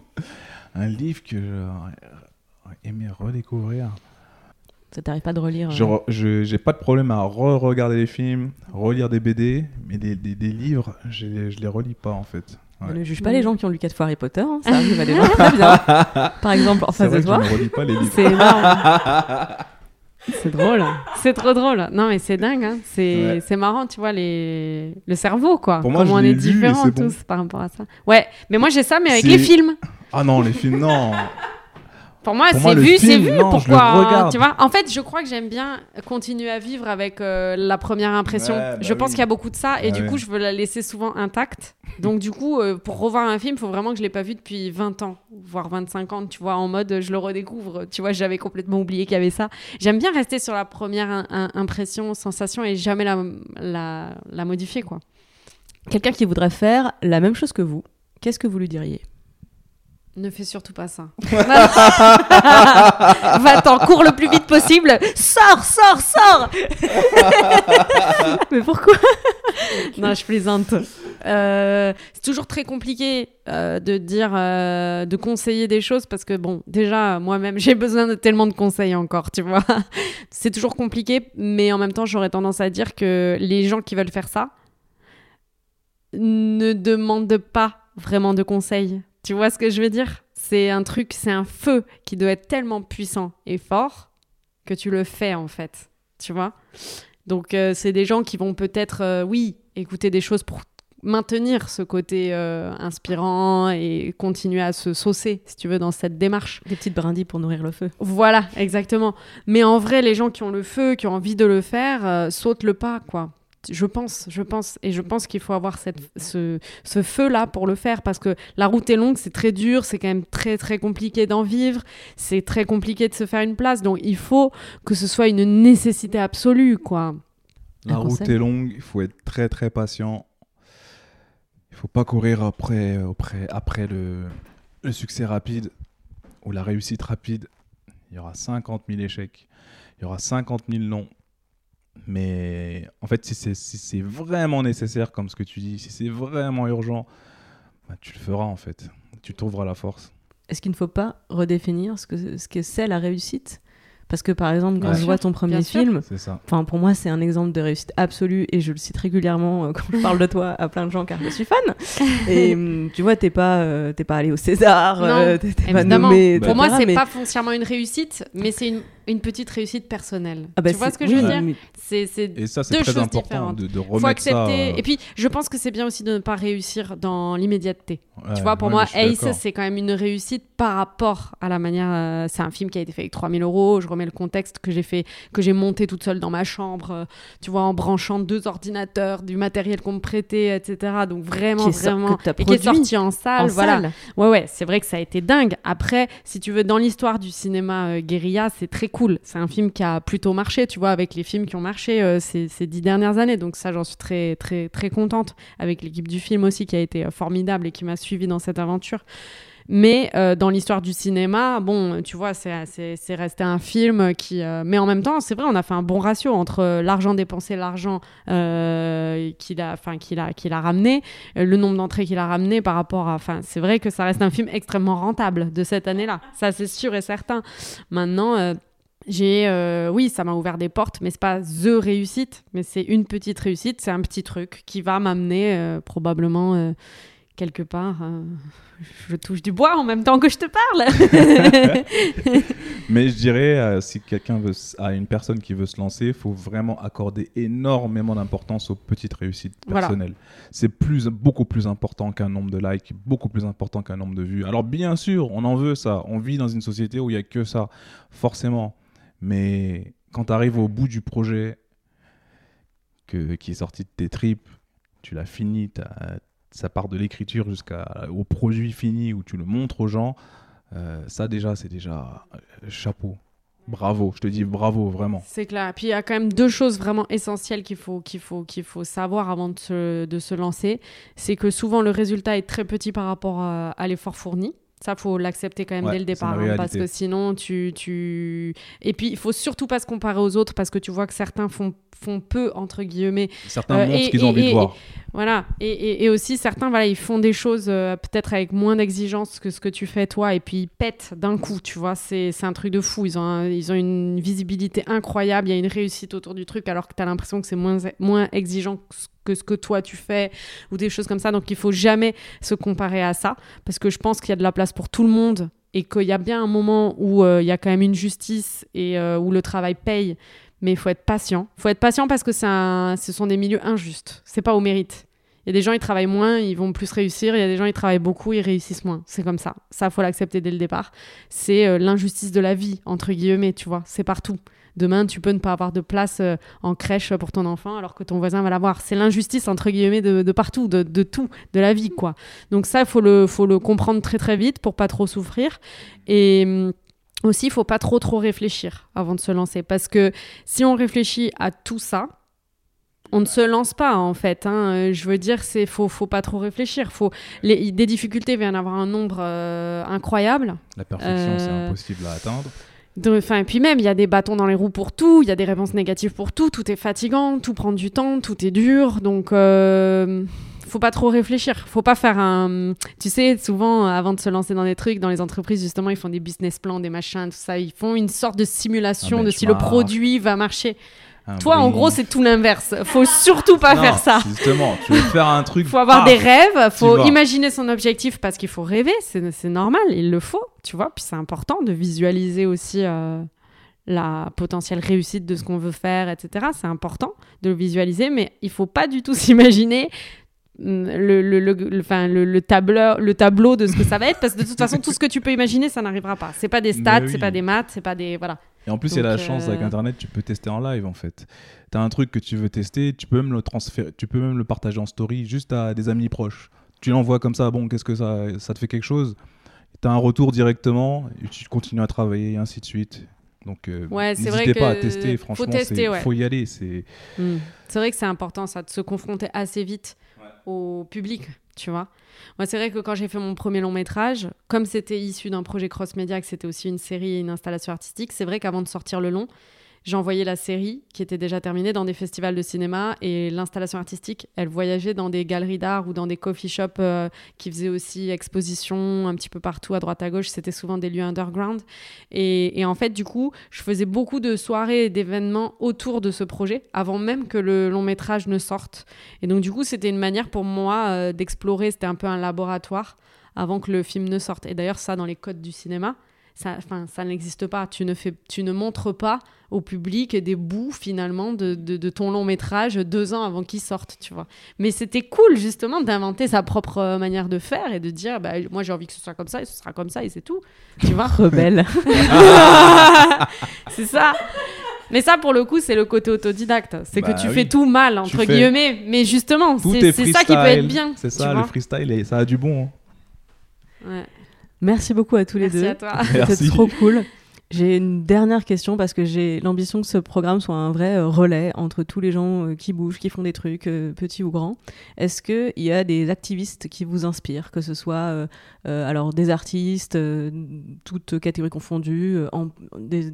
Un livre que j'aurais aimé redécouvrir. Ça t'arrive pas de relire euh, je j'ai pas de problème à re-regarder les films, relire des BD, mais des, des- des livres, je, je les relis pas en fait. Ouais. Ne juge pas les gens qui ont lu quatre fois Harry Potter, hein, ça arrive à des gens très bien. Par exemple, en face vrai de toi. je ne relis pas les livres. C'est énorme. c'est drôle. C'est trop drôle. Non, mais c'est dingue. hein. C'est Ouais. marrant, tu vois, les... le cerveau, quoi. Pour moi, Comment on est différents c'est bon. tous par rapport à ça. Ouais, mais moi j'ai ça, mais avec les films. Ah non, les films, non. Pour moi, c'est vu, c'est vu. non, je le Pourquoi regarde. Tu vois En fait, je crois que j'aime bien continuer à vivre avec euh, la première impression. Ouais, bah je pense qu'il y a beaucoup de ça, et Ah du coup, je veux la laisser souvent intacte. Donc, du coup, euh, pour revoir un film, il faut vraiment que je l'ai pas vu depuis 20 ans, voire 25 ans. Tu vois, en mode, je le redécouvre. Tu vois, j'avais complètement oublié qu'il y avait ça. J'aime bien rester sur la première impression, sensation, et jamais la, la, la modifier, quoi. Quelqu'un qui voudrait faire la même chose que vous, qu'est-ce que vous lui diriez? Ne fais surtout pas ça. Va-t'en, cours le plus vite possible. Sors, sors, sors. Mais pourquoi? Non, je plaisante. Euh, c'est toujours très compliqué euh, de dire, euh, de conseiller des choses parce que bon, déjà moi-même j'ai besoin de tellement de conseils encore, tu vois. c'est toujours compliqué, mais en même temps j'aurais tendance à dire que les gens qui veulent faire ça ne demandent pas vraiment de conseils. Tu vois ce que je veux dire? C'est un truc, c'est un feu qui doit être tellement puissant et fort que tu le fais en fait. Tu vois? Donc euh, c'est des gens qui vont peut-être, euh, oui, écouter des choses pour maintenir ce côté euh, inspirant et continuer à se saucer, si tu veux, dans cette démarche. Des petites brindilles pour nourrir le feu. Voilà, exactement. Mais en vrai, les gens qui ont le feu, qui ont envie de le faire, euh, sautent le pas, quoi. Je pense, je pense, et je pense qu'il faut avoir cette, ce, ce feu-là pour le faire, parce que la route est longue, c'est très dur, c'est quand même très très compliqué d'en vivre, c'est très compliqué de se faire une place, donc il faut que ce soit une nécessité absolue, quoi. La route est longue, il faut être très très patient. Il faut pas courir après, après, après le, le succès rapide ou la réussite rapide. Il y aura 50 000 échecs, il y aura 50 000 non. Mais en fait, si c'est si vraiment nécessaire, comme ce que tu dis, si c'est vraiment urgent, bah, tu le feras en fait. Tu trouveras la force. Est-ce qu'il ne faut pas redéfinir ce que ce que c'est la réussite? Parce que par exemple, quand Ouais. je vois ton premier Bien film, enfin pour moi c'est un exemple de réussite absolue et je le cite régulièrement euh, quand je parle de toi à plein de gens car je suis fan. Et hum, tu vois, t'es pas euh, t'es pas allé au César, Non, euh, t'es pas Évidemment. nommé. Pour etc., moi, c'est mais- pas foncièrement une réussite, mais c'est une, une petite réussite personnelle. Ah bah, tu vois c'est- ce que je veux dire mais- C'est c'est Et ça, c'est deux très choses important différentes. de, de faut remettre accepter. euh, Et puis, je pense que c'est bien aussi de ne pas réussir dans l'immédiateté. ouais, tu vois, pour ouais, moi, Ace, c'est quand même une réussite par rapport à la manière. euh, c'est un film qui a été fait avec 3000 euros. Je remets le contexte que j'ai fait, que j'ai monté toute seule dans ma chambre, euh, tu vois, en branchant deux ordinateurs, du matériel qu'on me prêtait, etc. Donc vraiment, Qui vraiment. que et qui est sorti en salle. en voilà. salle. Ouais, ouais, c'est vrai que ça a été dingue. Après, si tu veux, dans l'histoire du cinéma euh, guérilla, c'est très cool. C'est un film qui a plutôt marché, tu vois, avec les films qui ont marché euh, ces, dix dernières années. Donc ça, j'en suis très, très, très contente. Avec l'équipe du film aussi, qui a été euh, formidable et qui m'a suivi dans cette aventure. Mais euh, dans l'histoire du cinéma, bon, tu vois, c'est, resté un film qui. mais en même temps, c'est vrai, on a fait un bon ratio entre l'argent dépensé, l'argent qu'il, a, qu'il, a, qu'il a ramené, le nombre d'entrées qu'il a ramené par rapport à. Enfin, c'est vrai que ça reste un film extrêmement rentable de cette année-là. Ça, c'est sûr et certain. Maintenant. J'ai euh, oui ça m'a ouvert des portes mais c'est pas the réussite mais c'est une petite réussite c'est un petit truc qui va m'amener euh, probablement euh, quelque part je touche du bois en même temps que je te parle Mais je dirais, si quelqu'un veut, a une personne qui veut se lancer, il faut vraiment accorder énormément d'importance aux petites réussites Voilà. personnelles. C'est plus, beaucoup plus important qu'un nombre de likes, beaucoup plus important qu'un nombre de vues. Alors bien sûr, on en veut ça. On vit dans une société où il n'y a que ça, forcément. Mais quand tu arrives au bout du projet que, qui est sorti de tes tripes, tu l'as fini, ça part de l'écriture jusqu'au produit fini où tu le montres aux gens. Euh, ça déjà, c'est déjà euh, chapeau. Bravo, je te dis bravo, vraiment. c'est clair puis il y a quand même deux choses vraiment essentielles qu'il faut faut faut savoir avant de se, de se lancer c'est que souvent le résultat est très petit par rapport à l'effort fourni ça faut l'accepter quand même Ouais, dès le départ hein, parce que sinon tu tu et puis il faut surtout pas se comparer aux autres parce que tu vois que certains font font peu entre guillemets. Certains Euh, montrent ce qu'ils ont et- envie et- de voir. Voilà, et, et- et aussi certains, voilà, ils font des choses euh, peut-être avec moins d'exigence que ce que tu fais toi, et puis ils pètent d'un coup, tu vois, c'est c'est un truc de fou, ils ont, un- ils ont une visibilité incroyable, il y a une réussite autour du truc, alors que tu as l'impression que c'est moins, moins exigeant que ce- que ce que toi tu fais, ou des choses comme ça, donc il faut jamais se comparer à ça, parce que je pense qu'il y a de la place pour tout le monde, et qu'il y a bien un moment où euh, il y a quand même une justice, et euh, où le travail paye, mais il faut être patient. Il faut être patient parce que un- ce sont des milieux injustes. C'est pas au mérite. Il y a des gens, ils travaillent moins, ils vont plus réussir. Il y a des gens, ils travaillent beaucoup, ils réussissent moins. C'est comme ça. Ça, faut l'accepter dès le départ. C'est euh, l'injustice de la vie, entre guillemets, tu vois. C'est partout. Demain, tu peux ne pas avoir de place euh, en crèche pour ton enfant alors que ton voisin va l'avoir. C'est l'injustice, entre guillemets, de, de partout, de, de tout, de la vie, quoi. Donc ça, il faut le, faut le comprendre très, très vite pour pas trop souffrir. Et... hum, aussi, il faut pas trop trop réfléchir avant de se lancer parce que si on réfléchit à tout ça, on ne se lance pas en fait. hein. Je veux dire, c'est faut faut pas trop réfléchir. Faut les, des difficultés, il va y en avoir un nombre euh, incroyable. La perfection, c'est Euh, impossible à atteindre. Enfin, et puis même, il y a des bâtons dans les roues pour tout, il y a des réponses négatives pour tout, tout est fatigant, tout prend du temps, tout est dur, donc euh, faut pas trop réfléchir. Faut pas faire un. Tu sais, souvent, avant de se lancer dans des trucs, dans les entreprises, justement, ils font des business plans, des machins, tout ça. Ils font une sorte de simulation de si le produit va marcher. Un Toi, en gros, c'est tout l'inverse. Faut surtout pas Non, faire ça. Justement, tu veux faire un truc. faut avoir des rêves, faut imaginer son objectif parce qu'il faut rêver, c'est normal, il le faut, tu vois. Puis c'est important de visualiser aussi euh, la potentielle réussite de ce qu'on veut faire, etc. C'est important de le visualiser, mais il faut pas du tout s'imaginer le, le, le, le- enfin, le, le tableur, le tableau de ce que ça va être parce que de toute façon tout ce que tu peux imaginer ça n'arrivera pas c'est pas des stats Mais c'est oui. pas des maths c'est pas des voilà Et en plus, il y a la chance avec euh, Internet, tu peux tester en live en fait. Tu as un truc que tu veux tester, tu peux même le transférer, tu peux même le partager en story juste à des amis proches. Tu l'envoies comme ça, bon, qu'est-ce que ça, ça te fait quelque chose? Tu as un retour directement et tu continues à travailler et ainsi de suite. Donc, euh, Ouais, n'hésitez pas à tester, franchement, tester, il ouais. faut y aller. C'est Mm. C'est vrai que c'est important, ça, de se confronter assez vite au public, tu vois. Moi, c'est vrai que quand j'ai fait mon premier long métrage, comme c'était issu d'un projet cross-média, que c'était aussi une série et une installation artistique, c'est vrai qu'avant de sortir le long, envoyé la série, qui était déjà terminée, dans des festivals de cinéma, et l'installation artistique, elle voyageait dans des galeries d'art ou dans des coffee shops euh, qui faisaient aussi exposition un petit peu partout, à droite à gauche. C'était souvent des lieux underground. Et, et en fait, du coup, je faisais beaucoup de soirées et d'événements autour de ce projet, avant même que le long métrage ne sorte. Et donc, du coup, c'était une manière pour moi euh, d'explorer, c'était un peu un laboratoire avant que le film ne sorte. Et d'ailleurs, ça, dans les codes du cinéma, ça, ça n'existe pas. Tu ne, fais, tu ne montres pas au public des bouts, finalement, de, de, de ton long métrage deux ans avant qu'il sorte, tu vois. Mais c'était cool, justement, d'inventer sa propre manière de faire et de dire, bah, moi, j'ai envie que ce soit comme ça et ce sera comme ça et c'est tout. Tu vois? Rebelle. c'est ça. Mais ça, pour le coup, c'est le côté autodidacte. C'est Bah que tu oui. fais tout mal, entre guillemets. Mais justement, c'est est c'est ça qui peut être bien. C'est tu ça, le freestyle, et ça a du bon. hein. Ouais. Merci beaucoup à tous les Merci deux. à toi. C'était trop cool. J'ai une dernière question parce que j'ai l'ambition que ce programme soit un vrai euh, relais entre tous les gens euh, qui bougent, qui font des trucs, euh, petits ou grands. Est-ce qu'il y a des activistes qui vous inspirent, que ce soit euh, alors des artistes, euh, toutes catégories confondues, en- des,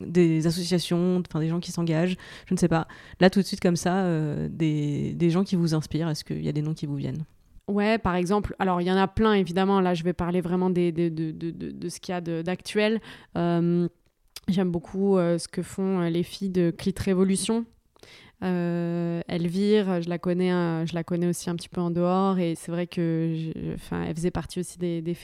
des associations, enfin des gens qui s'engagent, je ne sais pas. Là tout de suite comme ça, euh, des, des gens qui vous inspirent, est-ce qu'il y a des noms qui vous viennent? Ouais, par exemple, alors il y en a plein évidemment. Là, je vais parler vraiment de, de, de, de ce qu'il y a d'actuel. Euh, J'aime beaucoup euh, ce que font euh, les filles de Clit Révolution. Elvire, je la connais, je la connais aussi un petit peu en dehors et c'est vrai que, je- enfin, elle faisait partie aussi des, des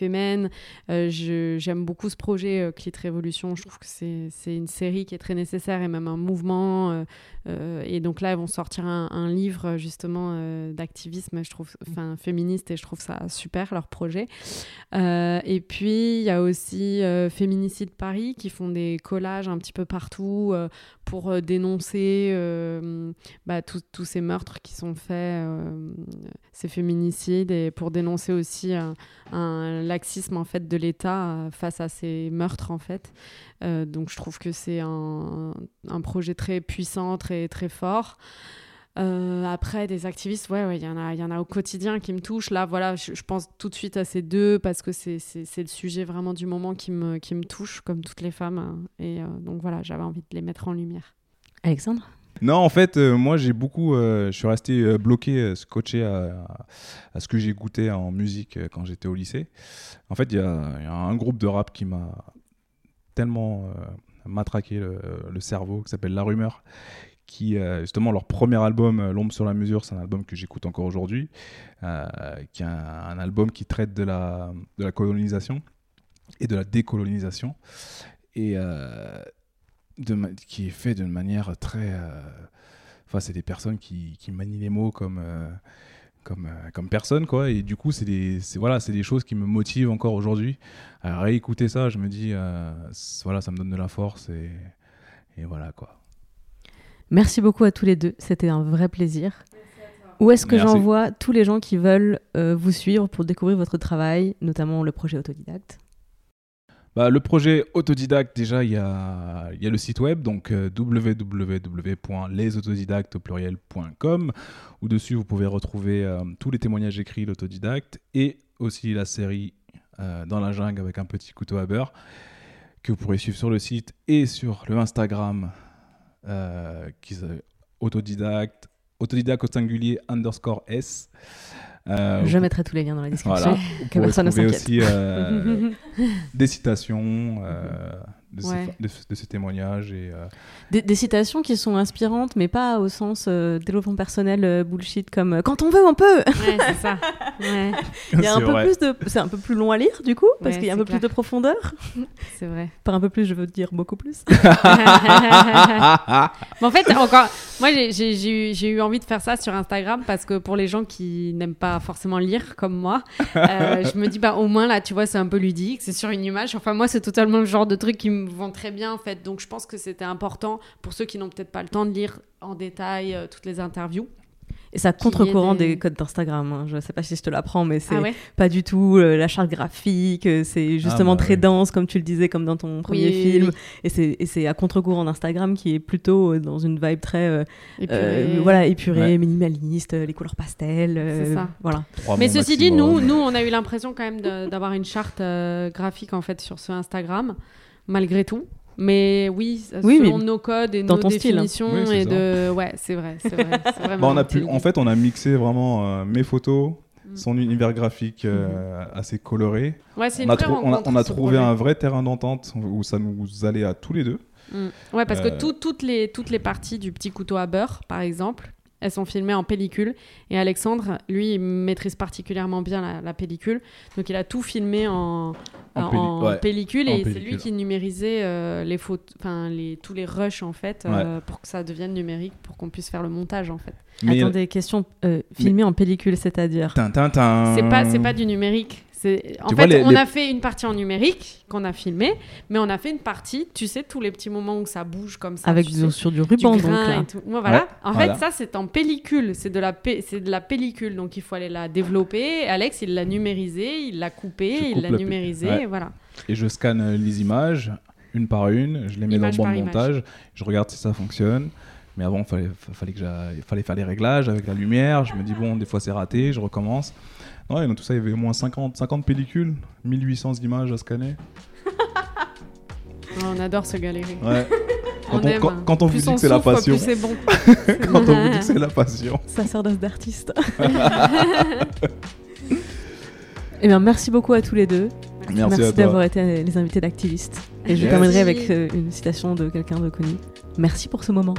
J'aime beaucoup ce projet Clit Révolution. Je trouve que c'est une série qui est très nécessaire et même un mouvement. Euh, et donc là, elles vont sortir un, livre justement euh, d'activisme, enfin féministe, et je trouve ça super leur projet. Euh, et puis il y a aussi Féminicide Paris qui font des collages un petit peu partout pour dénoncer bah, tous ces meurtres qui sont faits, ces féminicides, et pour dénoncer aussi un, un laxisme en fait de l'État face à ces meurtres en fait. Euh, donc je trouve que c'est un, un projet très puissant, très, très fort. Euh, après, des activistes, ouais, ouais, il y en a, il y en a au quotidien qui me touchent. Là, voilà, je, je pense tout de suite à ces deux parce que c'est, c'est, c'est le sujet vraiment du moment qui me, qui me touche, comme toutes les femmes. Et euh, donc voilà, j'avais envie de les mettre en lumière. Alexandre? Non, en fait, euh, moi, j'ai beaucoup. euh, je suis resté euh, bloqué, euh, scotché à, à- à ce que j'ai goûté en musique euh, quand j'étais au lycée. En fait, il y, a il y a un groupe de rap qui m'a tellement euh, matraqué le, cerveau, qui s'appelle La Rumeur. Qui, euh, justement, leur premier album, euh, L'ombre sur la mesure, c'est un album que j'écoute encore aujourd'hui. qui est un, album qui traite de la, de la colonisation et de la décolonisation. Et. qui est fait d'une manière très. Enfin, c'est des personnes qui, qui manient les mots comme, comme, euh, comme personne, quoi. Et du coup, c'est des, voilà, des choses qui me motivent encore aujourd'hui. À réécouter ça, je me dis, euh, voilà, ça me donne de la force et, et voilà, quoi. Merci beaucoup à tous les deux, c'était un vrai plaisir. Où est-ce que j'envoie tous les gens qui veulent euh, vous suivre pour découvrir votre travail, notamment le projet autodidacte? Bah, le projet autodidacte, déjà, il y a, le site web, donc euh, www.lesautodidactes au pluriel.com, où dessus vous pouvez retrouver euh, tous les témoignages écrits d'autodidactes et aussi la série euh, Dans la jungle avec un petit couteau à beurre, que vous pourrez suivre sur le site et sur le Instagram qui autodidacte, autodidacte au singulier underscore S. Euh, Je mettrai tous les liens dans la description, Voilà. que personne ne s'inquiète. aussi euh, des citations euh, de, Ouais. ces, de, de ces témoignages. Et, euh, Des, des citations qui sont inspirantes, mais pas au sens euh, développement personnel euh, bullshit comme euh, quand on veut, on peut. Ouais, c'est ça. Ouais. Il y a un C'est peu vrai. plus de, c'est un peu plus long à lire du coup, parce Ouais, qu'il y a un peu clair. plus de profondeur. C'est vrai. Par un peu plus, je veux dire beaucoup plus. Mais en fait, encore, moi j'ai- eu, envie de faire ça sur Instagram parce que pour les gens qui n'aiment pas forcément lire comme moi, euh, je me dis bah au moins là, tu vois, c'est un peu ludique, c'est sur une image. Enfin moi, c'est totalement le genre de truc qui me vend très bien en fait. Donc je pense que c'était important pour ceux qui n'ont peut-être pas le temps de lire en détail euh, toutes les interviews. Et ça contre-courant des- des... codes d'Instagram. hein. Je sais pas si je te l'apprends, mais c'est Ah ouais pas du tout euh, la charte graphique. euh, C'est justement bah très oui. dense, comme tu le disais, comme dans ton premier Oui, film. oui. Et c'est et c'est à contre-courant d'Instagram qui est plutôt euh, dans une vibe très euh, Épurée. euh, voilà épurée, Ouais. minimaliste, euh, les couleurs pastel. euh, ça. Voilà. trois Mais ceci dit, nous, nous, on a eu l'impression quand même d'avoir une charte euh, graphique en fait sur ce Instagram, malgré tout. Mais oui, Oui, selon mais nos codes et dans nos ton style, hein. définitions Oui, c'est et ça. de, ouais, c'est vrai, c'est vrai. Bah, on a pu, intelligent. en fait, on a mixé vraiment euh, mes photos, Mm. son univers graphique euh, assez coloré. ouais, c'est On une a, vraie on a- on trouvé un vrai terrain d'entente où ça nous allait à tous les deux. Mm. Ouais, parce que Euh, tout- toutes, les, toutes les parties du petit couteau à beurre, par exemple, elles sont filmées en pellicule. Et Alexandre, lui, il maîtrise particulièrement bien la, la pellicule. Donc, il a tout filmé en, En ouais, pellicule. en et c'est lui qui numérisait euh, les photos, enfin, les, tous les rushs, en fait, euh, pour que ça devienne numérique, pour qu'on puisse faire le montage, en fait. Mais Attendez, question euh, filmée en pellicule, c'est-à-dire. C'est pas, c'est pas du numérique. En Tu fait, les- on les- a fait une partie en numérique qu'on a filmée, mais on a fait une partie, tu sais, tous les petits moments où ça bouge comme ça. avec du- sur du du ruban, donc là. et tout. Ouais, voilà. Ouais, en voilà. fait, ça, c'est en pellicule. C'est de, la pe- c'est de la pellicule. Donc, il faut aller la développer. Alex, il l'a numérisé, il l'a coupé, Je il coupe l'a la pe- numérisé. ouais. et voilà. Et je scanne euh, les images une par une, je les mets Image dans le bon image. montage, je regarde si ça fonctionne. Mais avant, il fallait, que fallait faire les réglages avec la lumière. Je me dis, bon, des fois c'est raté, je recommence. Ouais, dans tout ça, il y avait au moins 50, 50 pellicules, 1800 images à scanner. Oh, on adore se galérer. Ouais. On Quand on, aime. quand, quand on vous dit on que c'est la passion. plus c'est bon. quand on vous dit que c'est la passion. Sacerdoce d'artiste. Eh bien, merci beaucoup à tous les deux. Merci à toi. d'avoir été les invités d'activistes. Et je terminerai avec Merci. euh, une citation de quelqu'un de connu. Merci pour ce moment.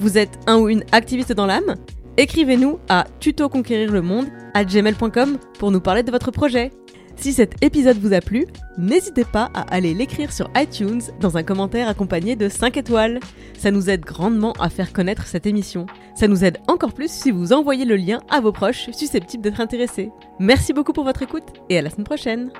Vous êtes un ou une activiste dans l'âme? Écrivez-nous à tutoconquérirlemonde à gmail.com pour nous parler de votre projet. Si cet épisode vous a plu, n'hésitez pas à aller l'écrire sur iTunes dans un commentaire accompagné de 5 étoiles. Ça nous aide grandement à faire connaître cette émission. Ça nous aide encore plus si vous envoyez le lien à vos proches susceptibles d'être intéressés. Merci beaucoup pour votre écoute et à la semaine prochaine.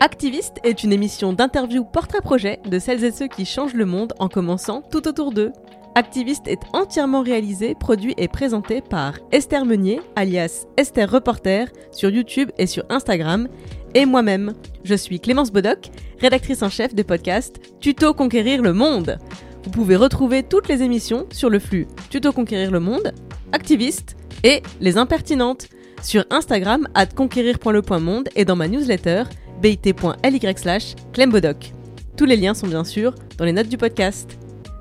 Activiste est une émission d'interview portrait-projet de celles et ceux qui changent le monde en commençant tout autour d'eux. Activiste est entièrement réalisé, produit et présenté par Esther Meunier, alias Esther Reporter, sur YouTube et sur Instagram, et moi-même. Je suis Clémence Bodoc, rédactrice en chef des podcasts Tuto Conquérir le Monde. Vous pouvez retrouver toutes les émissions sur le flux Tuto Conquérir le Monde, Activiste et Les Impertinentes sur Instagram at conquérir.le.monde et dans ma newsletter bit.ly slash. Tous les liens sont bien sûr dans les notes du podcast.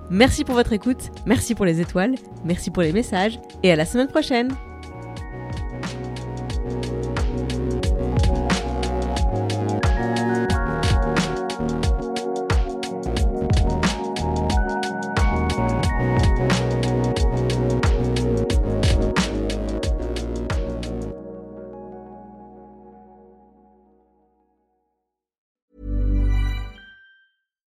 Merci pour votre écoute, merci pour les étoiles, merci pour les messages et à la semaine prochaine.